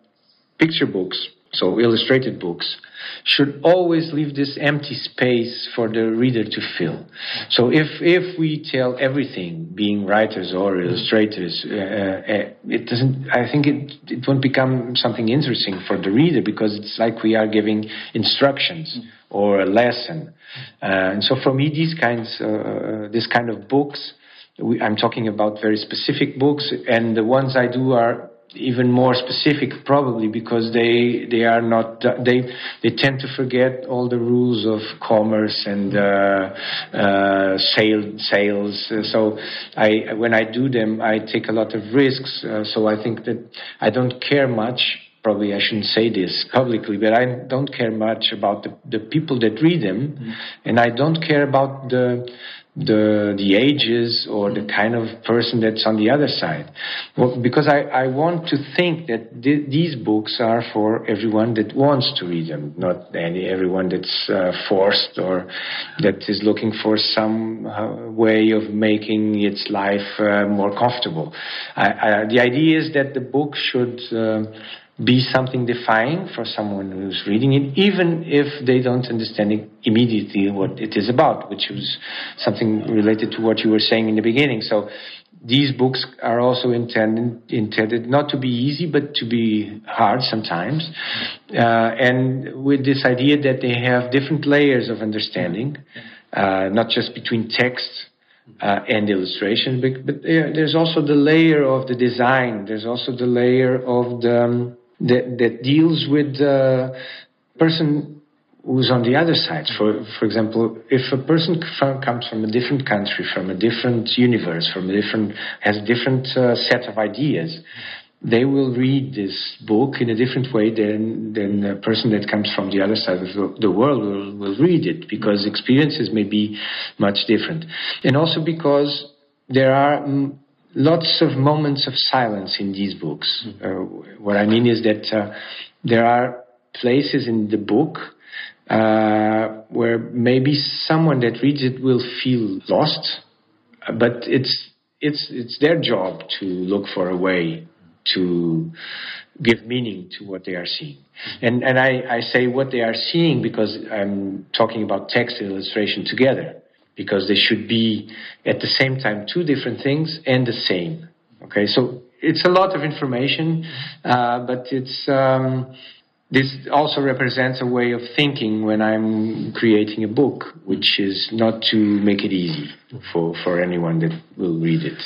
picture books, so illustrated books, should always leave this empty space for the reader to fill. So if if we tell everything, being writers or illustrators, uh, uh, it doesn't. I think it it won't become something interesting for the reader because it's like we are giving instructions or a lesson. Uh, and so for me, these kinds, uh, uh, this kind of books. I'm talking about very specific books, and the ones I do are even more specific probably because they they are not they they tend to forget all the rules of commerce and uh, uh, sale, sales. So I when I do them I take a lot of risks. Uh, so I think that I don't care much probably I shouldn't say this publicly, but I don't care much about the, the people that read them, mm. and I don't care about the the the ages or the kind of person that's on the other side. Well, because I, I want to think that th- these books are for everyone that wants to read them, not any everyone that's uh, forced or that is looking for some uh, way of making its life uh, more comfortable. I, I, the idea is that the book should uh, be something defining for someone who's reading it, even if they don't understand it immediately what it is about, which was something related to what you were saying in the beginning. So these books are also intended, intended not to be easy, but to be hard sometimes. Uh, and with this idea that they have different layers of understanding, uh, not just between text uh, and illustration, but, but there's also the layer of the design. There's also the layer of the um, that, that deals with the person who's on the other side. For, for example, if a person comes from a different country, from a different universe, from a different, has a different uh, set of ideas, they will read this book in a different way than, than a person that comes from the other side of the world will, will read it because experiences may be much different. And also because there are lots of moments of silence in these books. Mm-hmm. Uh, what I mean is that uh, there are places in the book uh, where maybe someone that reads it will feel lost, but it's it's it's their job to look for a way to give meaning to what they are seeing. And, and I, I say what they are seeing because I'm talking about text and illustration together, because they should be at the same time two different things and the same. Okay, so it's a lot of information, uh, but it's. Um, this also represents a way of thinking when I'm creating a book, which is not to make it easy for, for anyone that will read it.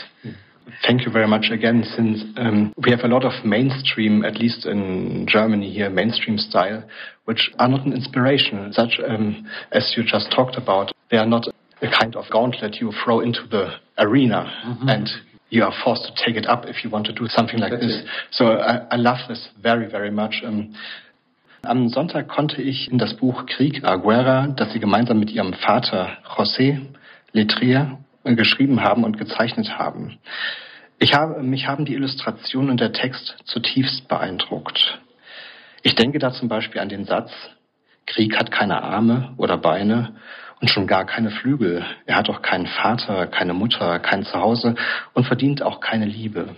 Thank you very much again. Since um, we have a lot of mainstream, at least in Germany here, mainstream style, which are not an inspiration, such um, as you just talked about. They are not a kind of gauntlet you throw into the arena mm-hmm. and you are forced to take it up if you want to do something like That's this. It. So I, I, love this very, very much. Um, am Sonntag konnte ich in das Buch Krieg, Aguera, das Sie gemeinsam mit Ihrem Vater José Letrier geschrieben haben und gezeichnet haben. Ich habe, mich haben die Illustrationen und der Text zutiefst beeindruckt. Ich denke da zum Beispiel an den Satz, Krieg hat keine Arme oder Beine und schon gar keine Flügel. Er hat auch keinen Vater, keine Mutter, kein Zuhause und verdient auch keine Liebe.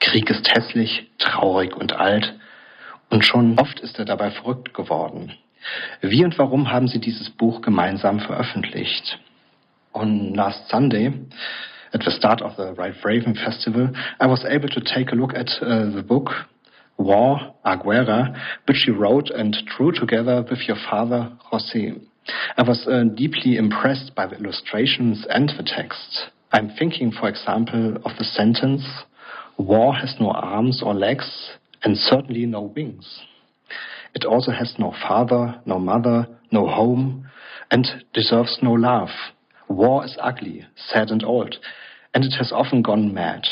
Krieg ist hässlich, traurig und alt und schon oft ist er dabei verrückt geworden. Wie und warum haben Sie dieses Buch gemeinsam veröffentlicht? on last Sunday, at the start of the Right Raven Festival, I was able to take a look at uh, the book War Aguera, which you wrote and drew together with your father, Jose. I was uh, deeply impressed by the illustrations and the text. I'm thinking, for example, of the sentence, War has no arms or legs and certainly no wings. It also has no father, no mother, no home, and deserves no love. War is ugly, sad, and old, and it has often gone mad.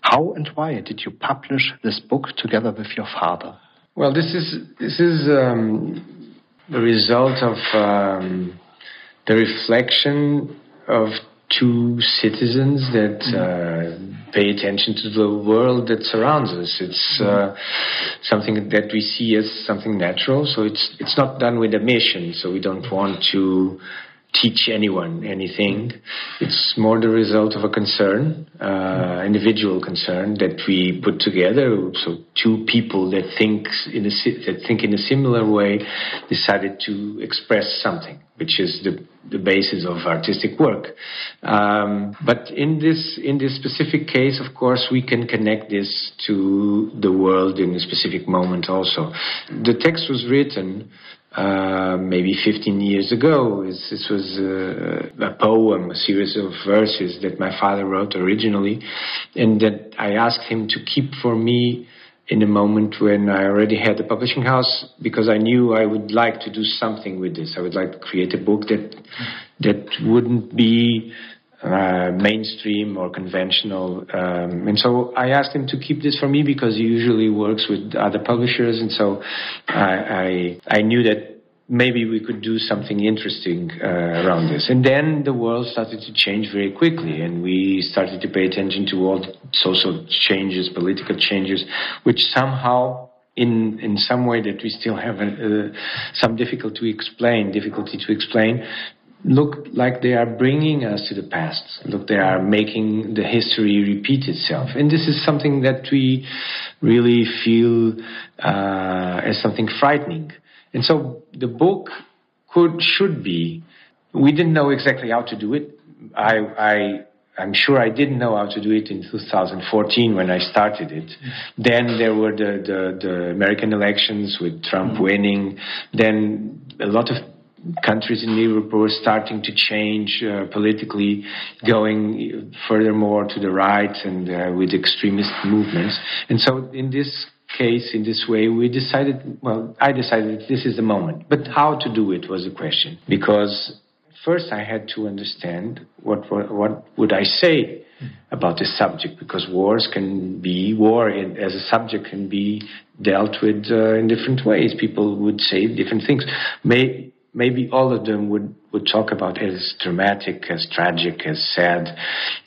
How and why did you publish this book together with your father? Well, this is this is um, the result of um, the reflection of two citizens that uh, pay attention to the world that surrounds us. It's uh, something that we see as something natural. So it's it's not done with a mission. So we don't want to teach anyone anything. It's more the result of a concern, uh, individual concern that we put together. So two people that think in a that think in a similar way decided to express something, which is the the basis of artistic work. Um, but in this in this specific case, of course, we can connect this to the world in a specific moment. Also, the text was written uh, maybe 15 years ago. this was a, a, poem, a series of verses that my father wrote originally, and that I asked him to keep for me in a moment when I already had a publishing house because I knew I would like to do something with this. I would like to create a book that that wouldn't be uh, mainstream or conventional. Um, and so I asked him to keep this for me because he usually works with other publishers, and so I I, I knew that maybe we could do something interesting uh, around this. And then the world started to change very quickly, and we started to pay attention to all the social changes, political changes, which somehow in in some way that we still have uh, some difficulty to explain, difficulty to explain, look like they are bringing us to the past. Look, they are making the history repeat itself. And this is something that we really feel uh, as something frightening. And so the book could, should be, we didn't know exactly how to do it. I, I, I'm sure I didn't know how to do it in 2014 when I started it. Mm-hmm. Then there were the, the, the American elections with Trump mm-hmm. winning. Then a lot of countries in Europe were starting to change uh, politically, going furthermore to the right and uh, with extremist movements. And so, in this case, in this way, we decided, well, I decided this is the moment. But how to do it was the question. Because first I had to understand what what, what would I say about this subject because wars can be war in, as a subject can be dealt with uh, in different ways. People would say different things. May, maybe all of them would, would talk about it as dramatic, as tragic, as sad,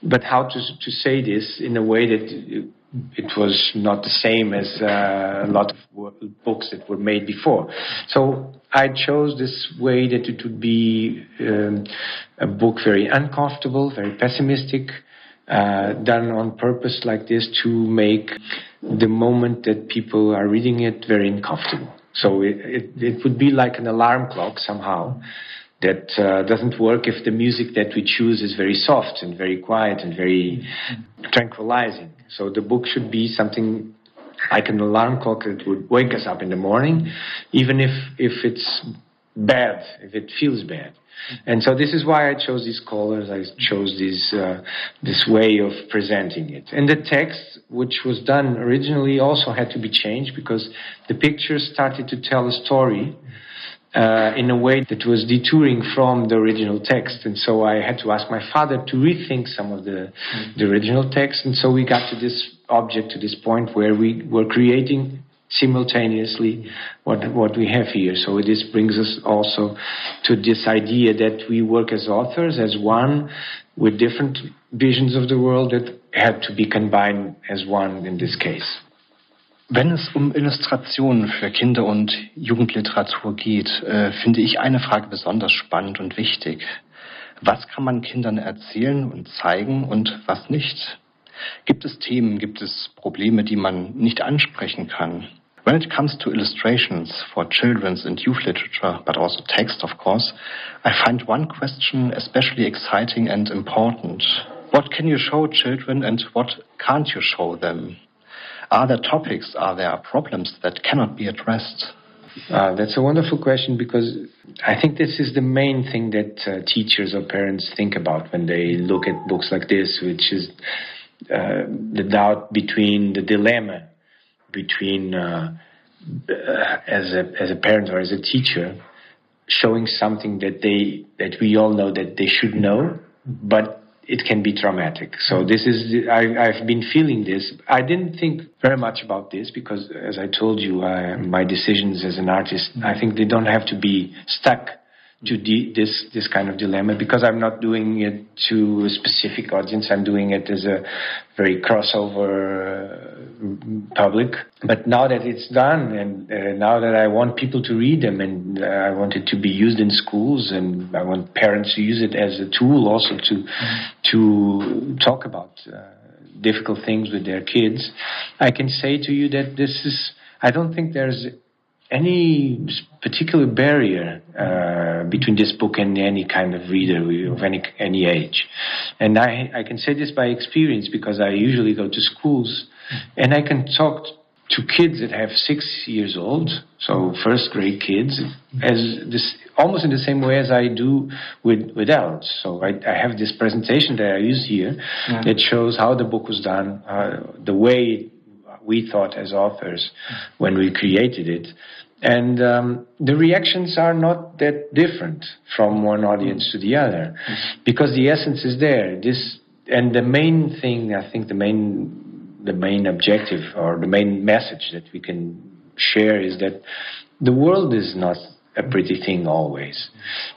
but how to to say this in a way that it was not the same as uh, a lot of books that were made before. So I chose this way that it would be um, a book very uncomfortable, very pessimistic, uh, done on purpose like this to make the moment that people are reading it very uncomfortable. So it, it, it would be like an alarm clock somehow that uh, doesn't work if the music that we choose is very soft and very quiet and very tranquilizing. So the book should be something like an alarm clock that would wake us up in the morning, even if, if it's bad, if it feels bad. And so this is why I chose these colors. I chose this uh, this way of presenting it. And the text, which was done originally, also had to be changed because the pictures started to tell a story uh, in a way that was detouring from the original text. And so I had to ask my father to rethink some of the, the original text. And so we got to this object, to this point where we were creating simultaneously what, what we have here. So this brings us also to this idea that we work as authors, as one, with different visions of the world that had to be combined as one in this case. Wenn es um Illustrationen für Kinder- und Jugendliteratur geht, äh, finde ich eine Frage besonders spannend und wichtig. Was kann man Kindern erzählen und zeigen und was nicht? Gibt es Themen, gibt es Probleme, die man nicht ansprechen kann? When it comes to illustrations for children's and youth literature, but also text, of course, I find one question especially exciting and important. What can you show children and what can't you show them? Are there topics, are there problems that cannot be addressed? Uh, that's a wonderful question because I think this is the main thing that uh, teachers or parents think about when they look at books like this, which is uh, the doubt between the dilemma between uh, uh, as a as a parent or as a teacher showing something that they that we all know that they should know, but it can be traumatic. So this is I, I've been feeling this. I didn't think very much about this because, as I told you, I, my decisions as an artist, I think they don't have to be stuck to this this kind of dilemma because I'm not doing it to a specific audience. I'm doing it as a very crossover uh, public. But now that it's done, and uh, now that I want people to read them, and uh, I want it to be used in schools, and I want parents to use it as a tool also to to talk about uh, difficult things with their kids, I can say to you that this is. I don't think there's any particular barrier uh, between this book and any kind of reader of any any age, and I I can say this by experience because I usually go to schools, and I can talk to kids that have six years old, so first grade kids, as this almost in the same way as I do with with adults. So I, I have this presentation that I use here yeah. that shows how the book was done, uh, the way we thought as authors when we created it. And um, the reactions are not that different from one audience to the other because the essence is there. This and the main thing, I think, the main the main objective or the main message that we can share is that the world is not a pretty thing always.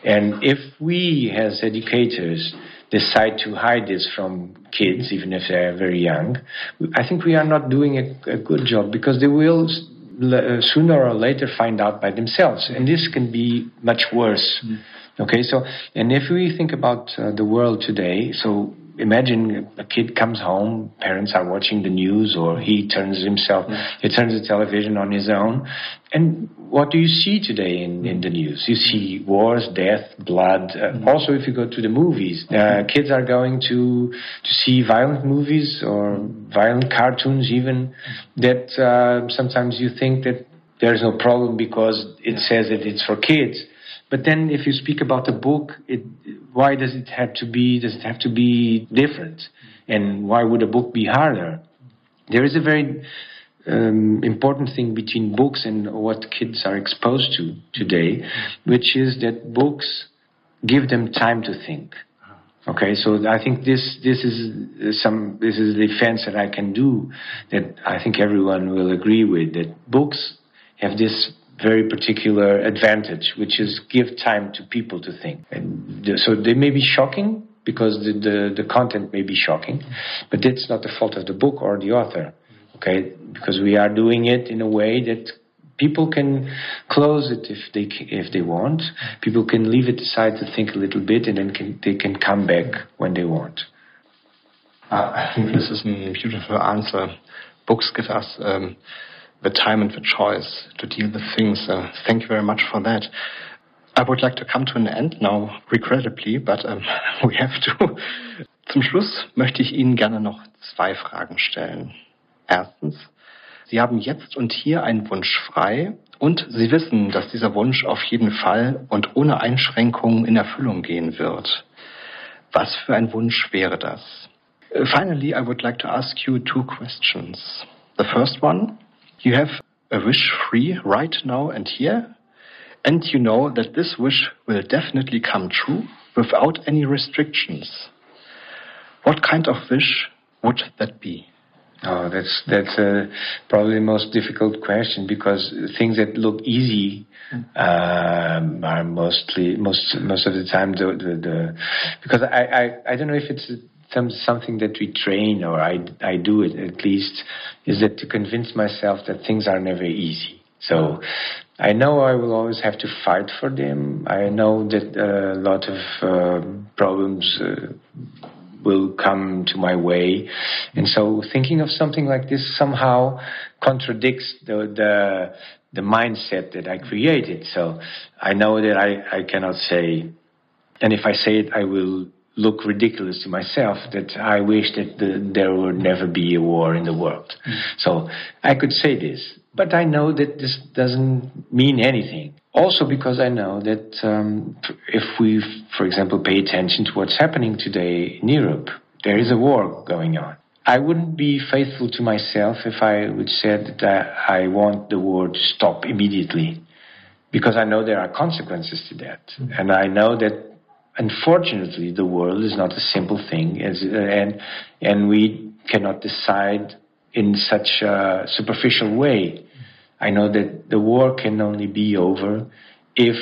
And if we, as educators, decide to hide this from kids, even if they're very young, I think we are not doing a, a good job because they will uh, sooner or later find out by themselves. And this can be much worse. Mm. Okay, so, and if we think about uh, the world today, so imagine a kid comes home, parents are watching the news, or he turns himself, mm. he turns the television on his own. And what do you see today in, in the news? You see wars, death, blood. Uh, mm. Also, if you go to the movies, uh, kids are going to to see violent movies or violent cartoons, even that uh, sometimes you think that there's no problem because it says that it's for kids. But then, if you speak about a book, it, why does it have to be? Does it have to be different? And why would a book be harder? There is a very um, important thing between books and what kids are exposed to today, which is that books give them time to think. Okay, so I think this this is some this is the defense that I can do that I think everyone will agree with that books have this very particular advantage, which is give time to people to think. And so they may be shocking because the, the, the content may be shocking, but that's not the fault of the book or the author. Okay, because we are doing it in a way that people can close it if they if they want. People can leave it aside to think a little bit, and then can, they can come back when they want. Uh, I think this is a beautiful answer. Books give us um, the time and the choice to deal with things. Uh, thank you very much for that. I would like to come to an end now, regrettably, but um, we have to. Zum Schluss möchte ich Ihnen gerne noch zwei Fragen stellen. Erstens, Sie haben jetzt und hier einen Wunsch frei und Sie wissen, dass dieser Wunsch auf jeden Fall und ohne Einschränkungen in Erfüllung gehen wird. Was für ein Wunsch wäre das? Uh, finally, I would like to ask you two questions. The first one, you have a wish free right now and here, and you know that this wish will definitely come true without any restrictions. What kind of wish would that be? Oh, that's that's uh, probably the most difficult question because things that look easy um, are mostly most most of the time the the, the because I, I I don't know if it's some something that we train or I I do it at least is that to convince myself that things are never easy. So I know I will always have to fight for them. I know that a lot of uh, problems uh, will come to my way. And so thinking of something like this somehow contradicts the, the, the mindset that I created. So I know that I, I cannot say, and if I say it, I will look ridiculous to myself that I wish that the, there would never be a war in the world. Mm. So I could say this, but I know that this doesn't mean anything. Also, because I know that um, if we, for example, pay attention to what's happening today in Europe, there is a war going on. I wouldn't be faithful to myself if I would say that I want the war to stop immediately, because I know there are consequences to that, mm-hmm. and I know that unfortunately the world is not a simple thing, as, uh, and and we cannot decide in such a superficial way I know that the war can only be over if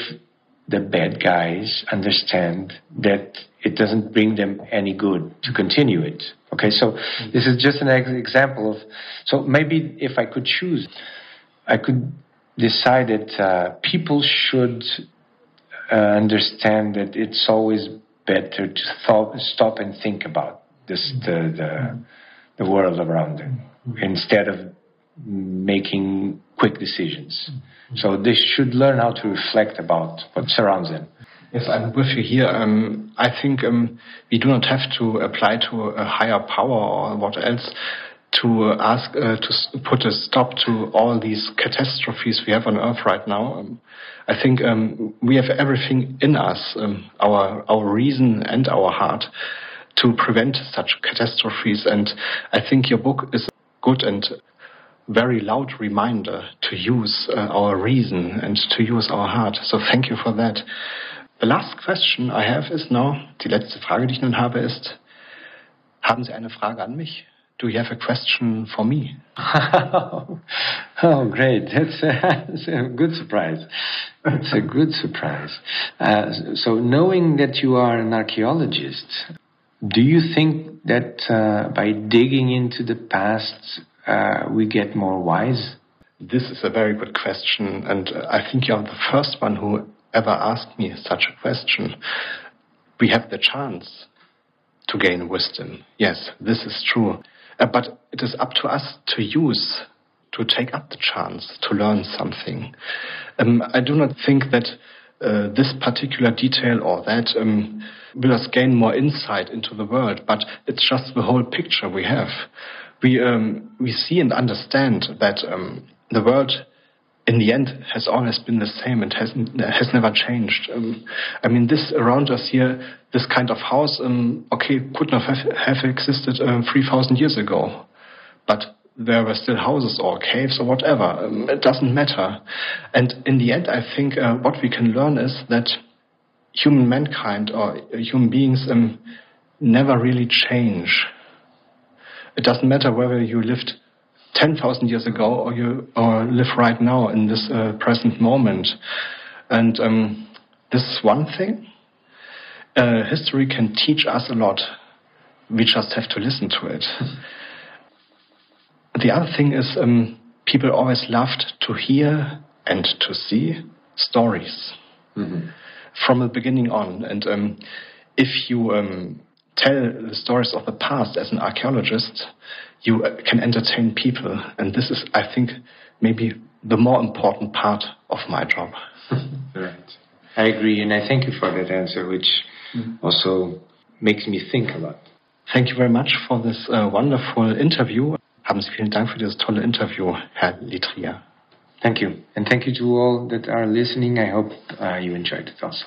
the bad guys understand that it doesn't bring them any good to continue it. Okay, so this is just an example of. So maybe if I could choose, I could decide that uh, people should understand that it's always better to th- stop and think about this the the, the world around them instead of making quick decisions. Mm-hmm. So they should learn how to reflect about what surrounds them. Yes, I'm with you here. Um, I think um, we do not have to apply to a higher power or what else to ask uh, to put a stop to all these catastrophes we have on Earth right now. Um, I think um, we have everything in us, um, our our reason and our heart, to prevent such catastrophes. And I think your book is good and very loud reminder to use uh, our reason and to use our heart. So thank you for that. The last question I have is now, die letzte Frage, die ich nun habe, ist, haben Sie eine Frage an mich? Do you have a question for me? oh, great. That's a, that's a, good surprise. It's a good surprise. Uh, so, knowing that you are an archaeologist, do you think that uh, by digging into the past, uh, we get more wise? This is a very good question, and I think you're the first one who ever asked me such a question. We have the chance to gain wisdom. Yes, this is true. Uh, but it is up to us to use, to take up the chance to learn something. Um, I do not think that uh, this particular detail or that um, will us gain more insight into the world, but it's just the whole picture we have we um, we see and understand that um, the world in the end has always been the same and has has never changed. Um, I mean, this around us here, this kind of house, um, okay, could not have, have existed um, three thousand years ago, but there were still houses or caves or whatever. Um, it doesn't matter. And in the end, I think uh, what we can learn is that human mankind or human beings um, never really change. It doesn't matter whether you lived 10,000 years ago or you or live right now in this uh, present moment. And um, this is one thing. Uh, history can teach us a lot. We just have to listen to it. the other thing is um, people always loved to hear and to see stories mm-hmm. from the beginning on. And um, if you um, tell the stories of the past as an archaeologist, you uh, can entertain people. And this is, I think, maybe the more important part of my job. right. I agree, and I thank you for that answer, which mm. also makes me think a lot. Thank you very much for this uh, wonderful interview. Haben Sie vielen Dank für dieses tolle Interview, Herr Letria. Thank you. And thank you to all that are listening. I hope uh, you enjoyed it also.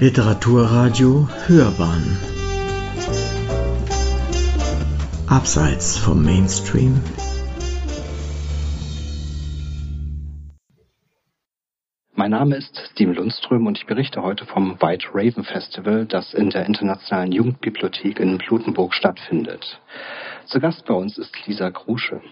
Literaturradio Hörbahn Abseits vom Mainstream Mein Name ist Steven Lundström und ich berichte heute vom White Raven Festival, das in der Internationalen Jugendbibliothek in Blutenburg stattfindet. Zu Gast bei uns ist Lisa Krusche,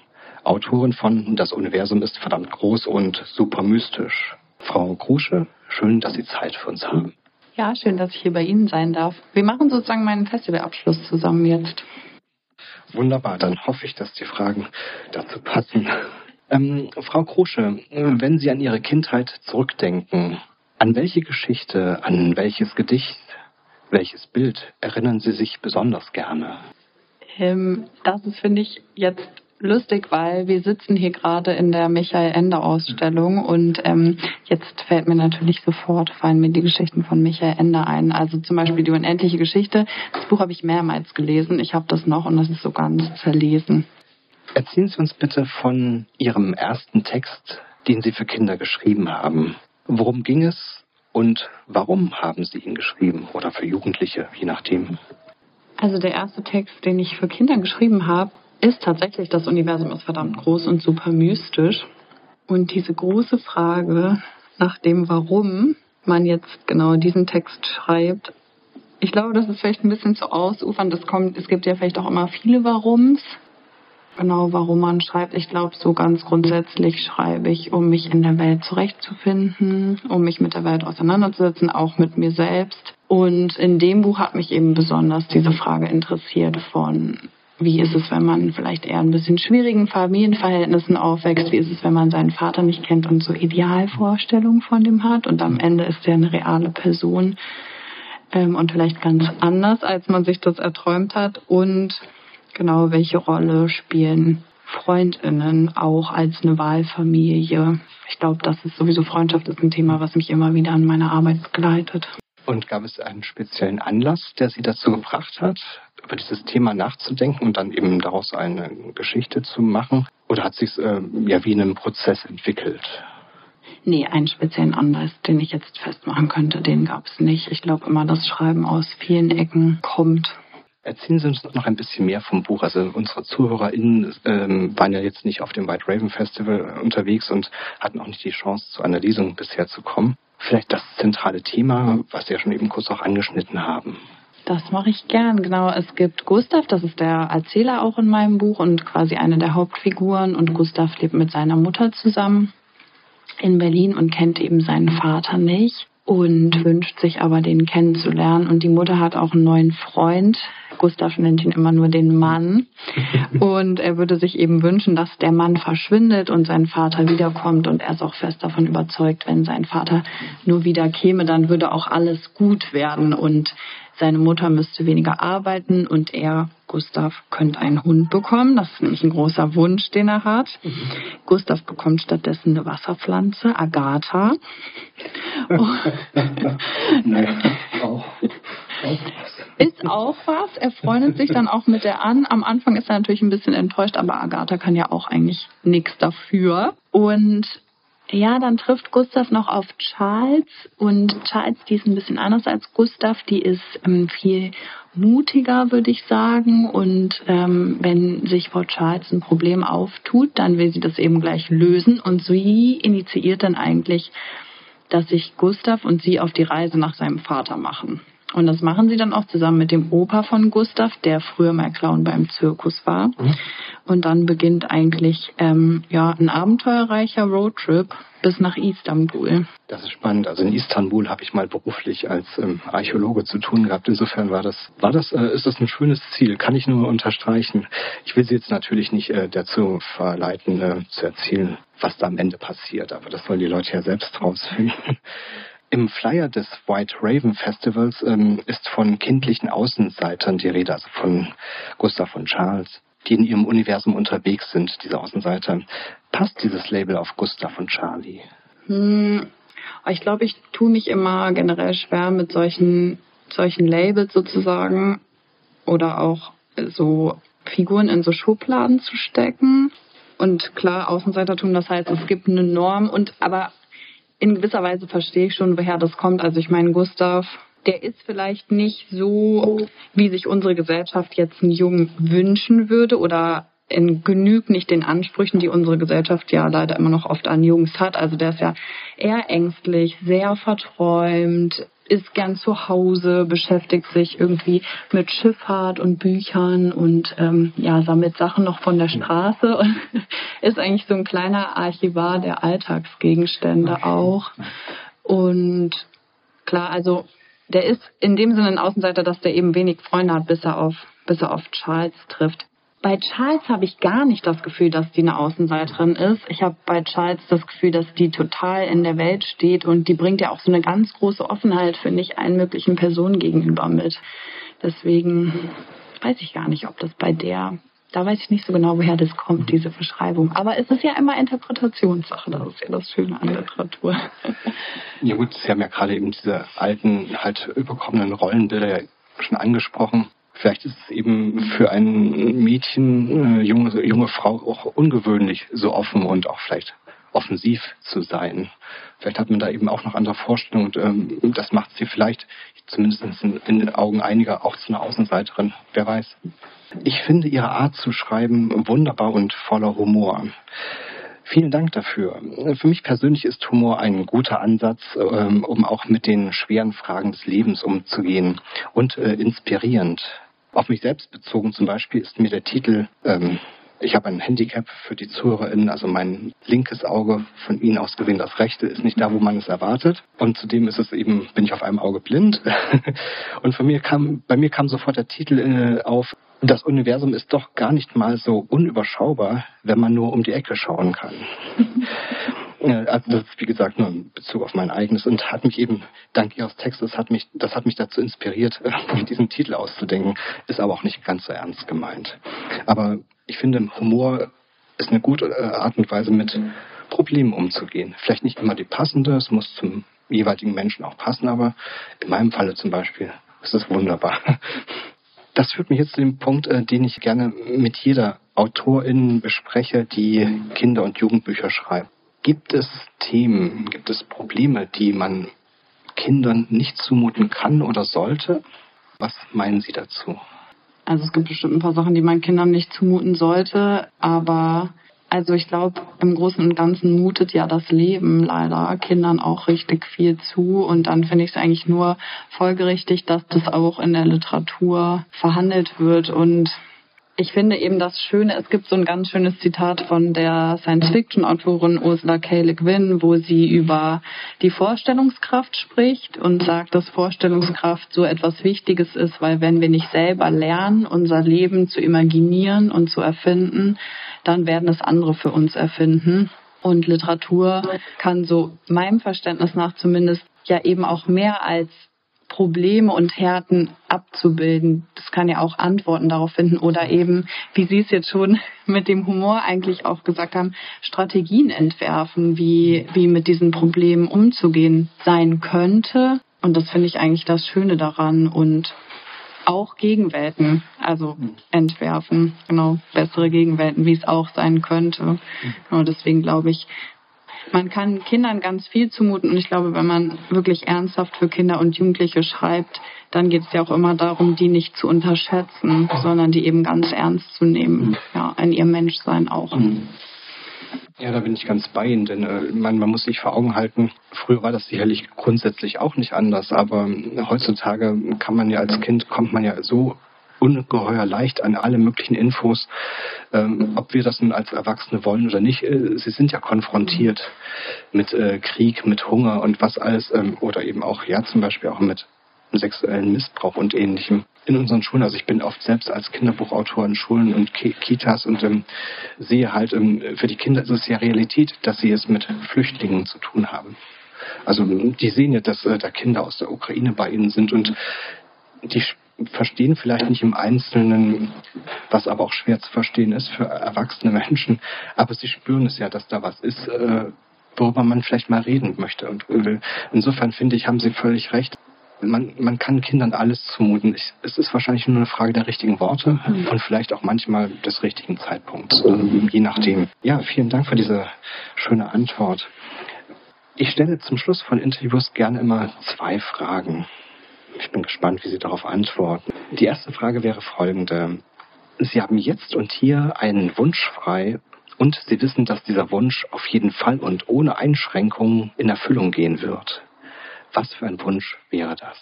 Autorin von Das Universum ist verdammt groß und super mystisch. Frau Krusche, schön, dass Sie Zeit für uns haben. Ja, schön, dass ich hier bei Ihnen sein darf. Wir machen sozusagen meinen Festivalabschluss zusammen jetzt. Wunderbar, dann hoffe ich, dass die Fragen dazu passen. Ähm, Frau Krusche, wenn Sie an Ihre Kindheit zurückdenken, an welche Geschichte, an welches Gedicht, welches Bild erinnern Sie sich besonders gerne? Ähm, das ist, finde ich, jetzt lustig, weil wir sitzen hier gerade in der Michael Ende Ausstellung und ähm, jetzt fällt mir natürlich sofort, fallen mir die Geschichten von Michael Ende ein. Also zum Beispiel die unendliche Geschichte. Das Buch habe ich mehrmals gelesen. Ich habe das noch und das ist so ganz zerlesen. Erzählen Sie uns bitte von Ihrem ersten Text, den Sie für Kinder geschrieben haben. Worum ging es und warum haben Sie ihn geschrieben oder für Jugendliche, je nachdem? Also der erste Text, den ich für Kinder geschrieben habe, ist tatsächlich, das Universum ist verdammt groß und super mystisch. Und diese große Frage nach dem Warum man jetzt genau diesen Text schreibt, ich glaube, das ist vielleicht ein bisschen zu ausufern. Das kommt, es gibt ja vielleicht auch immer viele Warums genau, warum man schreibt. Ich glaube, so ganz grundsätzlich schreibe ich, um mich in der Welt zurechtzufinden, um mich mit der Welt auseinanderzusetzen, auch mit mir selbst. Und in dem Buch hat mich eben besonders diese Frage interessiert von, wie ist es, wenn man vielleicht eher ein bisschen schwierigen Familienverhältnissen aufwächst? Wie ist es, wenn man seinen Vater nicht kennt und so Idealvorstellungen von dem hat? Und am Ende ist er eine reale Person ähm, und vielleicht ganz anders, als man sich das erträumt hat. Und genau, welche Rolle spielen Freundinnen auch als eine Wahlfamilie. Ich glaube, das ist sowieso Freundschaft ist ein Thema, was mich immer wieder an meiner Arbeit begleitet. Und gab es einen speziellen Anlass, der Sie dazu gebracht hat, über dieses Thema nachzudenken und dann eben daraus eine Geschichte zu machen? Oder hat sich äh, ja wie in einem Prozess entwickelt? Nee, einen speziellen Anlass, den ich jetzt festmachen könnte, den gab es nicht. Ich glaube immer, dass Schreiben aus vielen Ecken kommt Erzählen Sie uns noch ein bisschen mehr vom Buch. Also unsere ZuhörerInnen ähm, waren ja jetzt nicht auf dem White Raven Festival unterwegs und hatten auch nicht die Chance, zu einer Lesung bisher zu kommen. Vielleicht das zentrale Thema, was Sie ja schon eben kurz auch angeschnitten haben. Das mache ich gern, genau. Es gibt Gustav, das ist der Erzähler auch in meinem Buch und quasi eine der Hauptfiguren. Und Gustav lebt mit seiner Mutter zusammen in Berlin und kennt eben seinen Vater nicht und wünscht sich aber, den kennenzulernen. Und die Mutter hat auch einen neuen Freund. Gustav nennt ihn immer nur den Mann. Und er würde sich eben wünschen, dass der Mann verschwindet und sein Vater wiederkommt. Und er ist auch fest davon überzeugt, wenn sein Vater nur wieder käme, dann würde auch alles gut werden. Und seine Mutter müsste weniger arbeiten und er, Gustav, könnte einen Hund bekommen. Das ist nämlich ein großer Wunsch, den er hat. Mhm. Gustav bekommt stattdessen eine Wasserpflanze, Agatha. naja, auch. Ist auch was. Er freundet sich dann auch mit der an. Am Anfang ist er natürlich ein bisschen enttäuscht, aber Agatha kann ja auch eigentlich nichts dafür. Und ja, dann trifft Gustav noch auf Charles und Charles, die ist ein bisschen anders als Gustav, die ist ähm, viel mutiger, würde ich sagen. Und ähm, wenn sich Frau Charles ein Problem auftut, dann will sie das eben gleich lösen. Und sie initiiert dann eigentlich, dass sich Gustav und sie auf die Reise nach seinem Vater machen. Und das machen sie dann auch zusammen mit dem Opa von Gustav, der früher mal Clown beim Zirkus war. Mhm. Und dann beginnt eigentlich ähm, ja ein abenteuerreicher Roadtrip bis nach Istanbul. Das ist spannend. Also in Istanbul habe ich mal beruflich als ähm, Archäologe zu tun gehabt. Insofern war das, war das, äh, ist das ein schönes Ziel. Kann ich nur unterstreichen. Ich will Sie jetzt natürlich nicht äh, dazu verleiten, äh, zu erzählen, was da am Ende passiert. Aber das sollen die Leute ja selbst rausfinden. Im Flyer des White Raven Festivals ähm, ist von kindlichen Außenseitern die Rede, also von Gustav und Charles, die in ihrem Universum unterwegs sind, diese Außenseiter. Passt dieses Label auf Gustav und Charlie? Hm, ich glaube, ich tue mich immer generell schwer mit solchen, solchen Labels sozusagen oder auch so Figuren in so Schubladen zu stecken. Und klar, Außenseitertum, das heißt, es gibt eine Norm und aber in gewisser Weise verstehe ich schon, woher das kommt. Also ich meine, Gustav, der ist vielleicht nicht so, wie sich unsere Gesellschaft jetzt einen Jungen wünschen würde oder in genügt nicht den Ansprüchen, die unsere Gesellschaft ja leider immer noch oft an Jungs hat. Also der ist ja eher ängstlich, sehr verträumt, ist gern zu Hause, beschäftigt sich irgendwie mit Schifffahrt und Büchern und ähm, ja, sammelt Sachen noch von der Straße und ist eigentlich so ein kleiner Archivar der Alltagsgegenstände auch. Und klar, also der ist in dem Sinne ein Außenseiter, dass der eben wenig Freunde hat, bis er auf, bis er auf Charles trifft. Bei Charles habe ich gar nicht das Gefühl, dass die eine Außenseiterin ist. Ich habe bei Charles das Gefühl, dass die total in der Welt steht und die bringt ja auch so eine ganz große Offenheit, finde ich, allen möglichen Personen gegenüber mit. Deswegen weiß ich gar nicht, ob das bei der, da weiß ich nicht so genau, woher das kommt, diese Verschreibung. Aber es ist ja immer Interpretationssache, das ist ja das Schöne an Literatur. Ja gut, Sie haben ja gerade eben diese alten, halt überkommenen Rollenbilder schon angesprochen. Vielleicht ist es eben für ein Mädchen, äh, junge, junge Frau auch ungewöhnlich, so offen und auch vielleicht offensiv zu sein. Vielleicht hat man da eben auch noch andere Vorstellungen und ähm, das macht sie vielleicht, zumindest in, den Augen einiger, auch zu einer Außenseiterin. Wer weiß. Ich finde ihre Art zu schreiben wunderbar und voller Humor. Vielen Dank dafür. Für mich persönlich ist Humor ein guter Ansatz, ähm, um auch mit den schweren Fragen des Lebens umzugehen und äh, inspirierend. Auf mich selbst bezogen zum Beispiel ist mir der Titel, ähm, ich habe ein Handicap für die ZuhörerInnen, also mein linkes Auge von Ihnen aus gesehen, das rechte ist nicht da, wo man es erwartet. Und zudem ist es eben, bin ich auf einem Auge blind. Und von mir kam, bei mir kam sofort der Titel äh, auf, das Universum ist doch gar nicht mal so unüberschaubar, wenn man nur um die Ecke schauen kann. also das ist wie gesagt nur in Bezug auf mein eigenes und hat mich eben dank Ihres Textes hat mich das hat mich dazu inspiriert, diesen Titel auszudenken. Ist aber auch nicht ganz so ernst gemeint. Aber ich finde, Humor ist eine gute äh, Art und Weise mit Problemen umzugehen. Vielleicht nicht immer die passende, es muss zum jeweiligen Menschen auch passen, aber in meinem Falle zum Beispiel ist es wunderbar. Das führt mich jetzt zu dem Punkt, äh, den ich gerne mit jeder Autorin bespreche, die Kinder- und Jugendbücher schreibt. Gibt es Themen, gibt es Probleme, die man Kindern nicht zumuten kann oder sollte? Was meinen Sie dazu? Also es gibt bestimmt ein paar Sachen, die man Kindern nicht zumuten sollte, aber also ich glaube, im Großen und Ganzen mutet ja das Leben leider Kindern auch richtig viel zu. Und dann finde ich es eigentlich nur folgerichtig, dass das auch in der Literatur verhandelt wird und ich finde eben das Schöne, es gibt so ein ganz schönes Zitat von der Science-Fiction-Autorin Ursula K. Le Guin, wo sie über die Vorstellungskraft spricht und sagt, dass Vorstellungskraft so etwas Wichtiges ist, weil wenn wir nicht selber lernen, unser Leben zu imaginieren und zu erfinden, dann werden es andere für uns erfinden. Und Literatur kann so meinem Verständnis nach zumindest ja eben auch mehr als Probleme und Härten abzubilden. Das kann ja auch Antworten darauf finden oder eben, wie Sie es jetzt schon mit dem Humor eigentlich auch gesagt haben, Strategien entwerfen, wie, wie mit diesen Problemen umzugehen sein könnte. Und das finde ich eigentlich das Schöne daran und auch Gegenwelten, also entwerfen, genau, bessere Gegenwelten, wie es auch sein könnte. Genau, deswegen glaube ich, man kann Kindern ganz viel zumuten und ich glaube, wenn man wirklich ernsthaft für Kinder und Jugendliche schreibt, dann geht es ja auch immer darum, die nicht zu unterschätzen, sondern die eben ganz ernst zu nehmen, ja, in ihrem Menschsein auch. Mhm. Ja, da bin ich ganz bei Ihnen, denn äh, man, man muss sich vor Augen halten, früher war das sicherlich grundsätzlich auch nicht anders, aber heutzutage kann man ja als Kind, kommt man ja so ungeheuer leicht an alle möglichen Infos, ähm, ob wir das nun als Erwachsene wollen oder nicht. Äh, sie sind ja konfrontiert mit äh, Krieg, mit Hunger und was alles, ähm, oder eben auch, ja, zum Beispiel auch mit sexuellen Missbrauch und ähnlichem in unseren Schulen. Also ich bin oft selbst als Kinderbuchautor in Schulen und Kitas und ähm, sehe halt, ähm, für die Kinder ist es ja Realität, dass sie es mit Flüchtlingen zu tun haben. Also die sehen ja, dass äh, da Kinder aus der Ukraine bei ihnen sind und die verstehen vielleicht nicht im Einzelnen, was aber auch schwer zu verstehen ist für erwachsene Menschen, aber sie spüren es ja, dass da was ist, äh, worüber man vielleicht mal reden möchte. Und äh, insofern finde ich, haben Sie völlig recht. Man, man kann Kindern alles zumuten. Ich, es ist wahrscheinlich nur eine Frage der richtigen Worte mhm. und vielleicht auch manchmal des richtigen Zeitpunkts, äh, je nachdem. Ja, vielen Dank für diese schöne Antwort. Ich stelle zum Schluss von Interviews gerne immer zwei Fragen. Ich bin gespannt, wie Sie darauf antworten. Die erste Frage wäre folgende. Sie haben jetzt und hier einen Wunsch frei und Sie wissen, dass dieser Wunsch auf jeden Fall und ohne Einschränkungen in Erfüllung gehen wird. Was für ein Wunsch wäre das?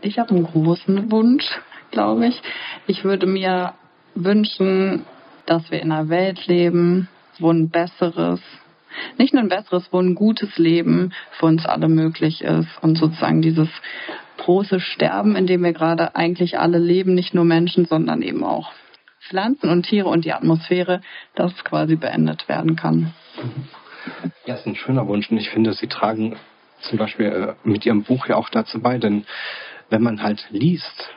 Ich habe einen großen Wunsch, glaube ich. Ich würde mir wünschen, dass wir in einer Welt leben, wo ein besseres, nicht nur ein besseres, wo ein gutes Leben für uns alle möglich ist und sozusagen dieses große Sterben, in dem wir gerade eigentlich alle leben, nicht nur Menschen, sondern eben auch Pflanzen und Tiere und die Atmosphäre, das quasi beendet werden kann. Ja, ist ein schöner Wunsch und ich finde, Sie tragen zum Beispiel äh, mit Ihrem Buch ja auch dazu bei, denn wenn man halt liest,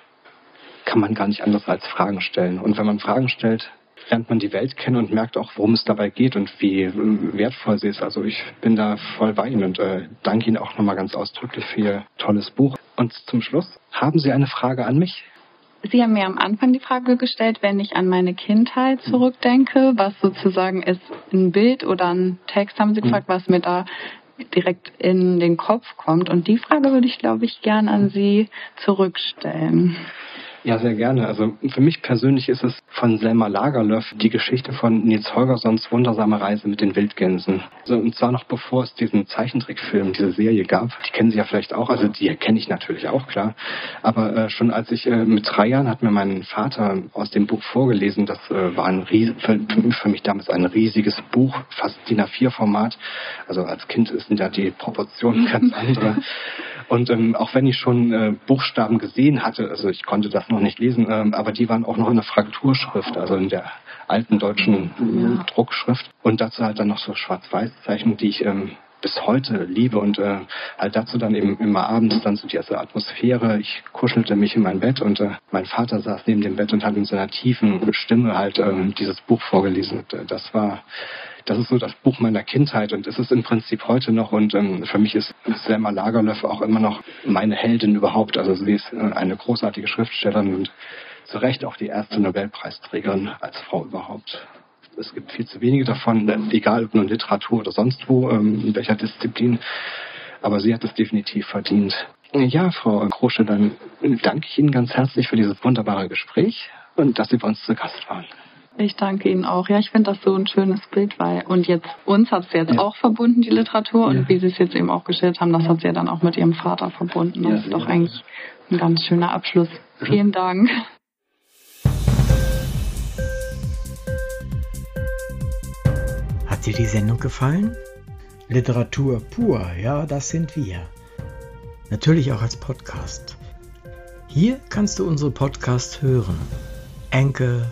kann man gar nicht anders als Fragen stellen. Und wenn man Fragen stellt, lernt man die Welt kennen und merkt auch, worum es dabei geht und wie äh, wertvoll sie ist. Also ich bin da voll bei Ihnen und äh, danke Ihnen auch nochmal ganz ausdrücklich für Ihr tolles Buch. Und zum Schluss, haben Sie eine Frage an mich? Sie haben mir am Anfang die Frage gestellt, wenn ich an meine Kindheit zurückdenke, was sozusagen ist ein Bild oder ein Text, haben Sie gefragt, was mir da direkt in den Kopf kommt. Und die Frage würde ich, glaube ich, gern an Sie zurückstellen. Ja, sehr gerne. Also für mich persönlich ist es von Selma Lagerlöf die Geschichte von Nils Holgerssons wundersame Reise mit den Wildgänsen. Also, und zwar noch bevor es diesen Zeichentrickfilm, diese Serie gab. Die kennen Sie ja vielleicht auch, also die kenne ich natürlich auch, klar. Aber äh, schon als ich äh, mit drei Jahren hat mir mein Vater aus dem Buch vorgelesen. Das äh, war ein ries für, für, mich damals ein riesiges Buch, fast DIN A4-Format. Also als Kind sind ja die Proportionen ganz andere. Und ähm, auch wenn ich schon äh, Buchstaben gesehen hatte, also ich konnte das noch nicht lesen, ähm, aber die waren auch noch in der Frakturschrift, also in der alten deutschen ja. Druckschrift. Und dazu halt dann noch so Schwarz-Weiß-Zeichen, die ich ähm, bis heute liebe und äh, halt dazu dann eben immer abends dann so diese Atmosphäre. Ich kuschelte mich in mein Bett und äh, mein Vater saß neben dem Bett und hat in seiner tiefen Stimme halt ähm, dieses Buch vorgelesen. Und, äh, das war das ist so das Buch meiner Kindheit und es ist im Prinzip heute noch und ähm, für mich ist Selma Lagerlöf auch immer noch meine Heldin überhaupt. Also sie ist äh, eine großartige Schriftstellerin und zu Recht auch die erste Nobelpreisträgerin als Frau überhaupt. Es gibt viel zu wenige davon, egal ob nun Literatur oder sonst wo, ähm, in welcher Disziplin. Aber sie hat es definitiv verdient. Ja, Frau Krosche, dann danke ich Ihnen ganz herzlich für dieses wunderbare Gespräch und dass Sie bei uns zu Gast waren. Ich danke Ihnen auch. Ja, ich finde das so ein schönes Bild, weil und jetzt uns hat es jetzt ja. auch verbunden, die Literatur, und ja. wie Sie es jetzt eben auch gestellt haben, das hat sie ja dann auch mit Ihrem Vater verbunden. Das ja, ist doch eigentlich ein ganz schöner Abschluss. Vielen Dank. Hat dir die Sendung gefallen? Literatur pur, ja, das sind wir. Natürlich auch als Podcast. Hier kannst du unsere Podcasts hören. Enkel,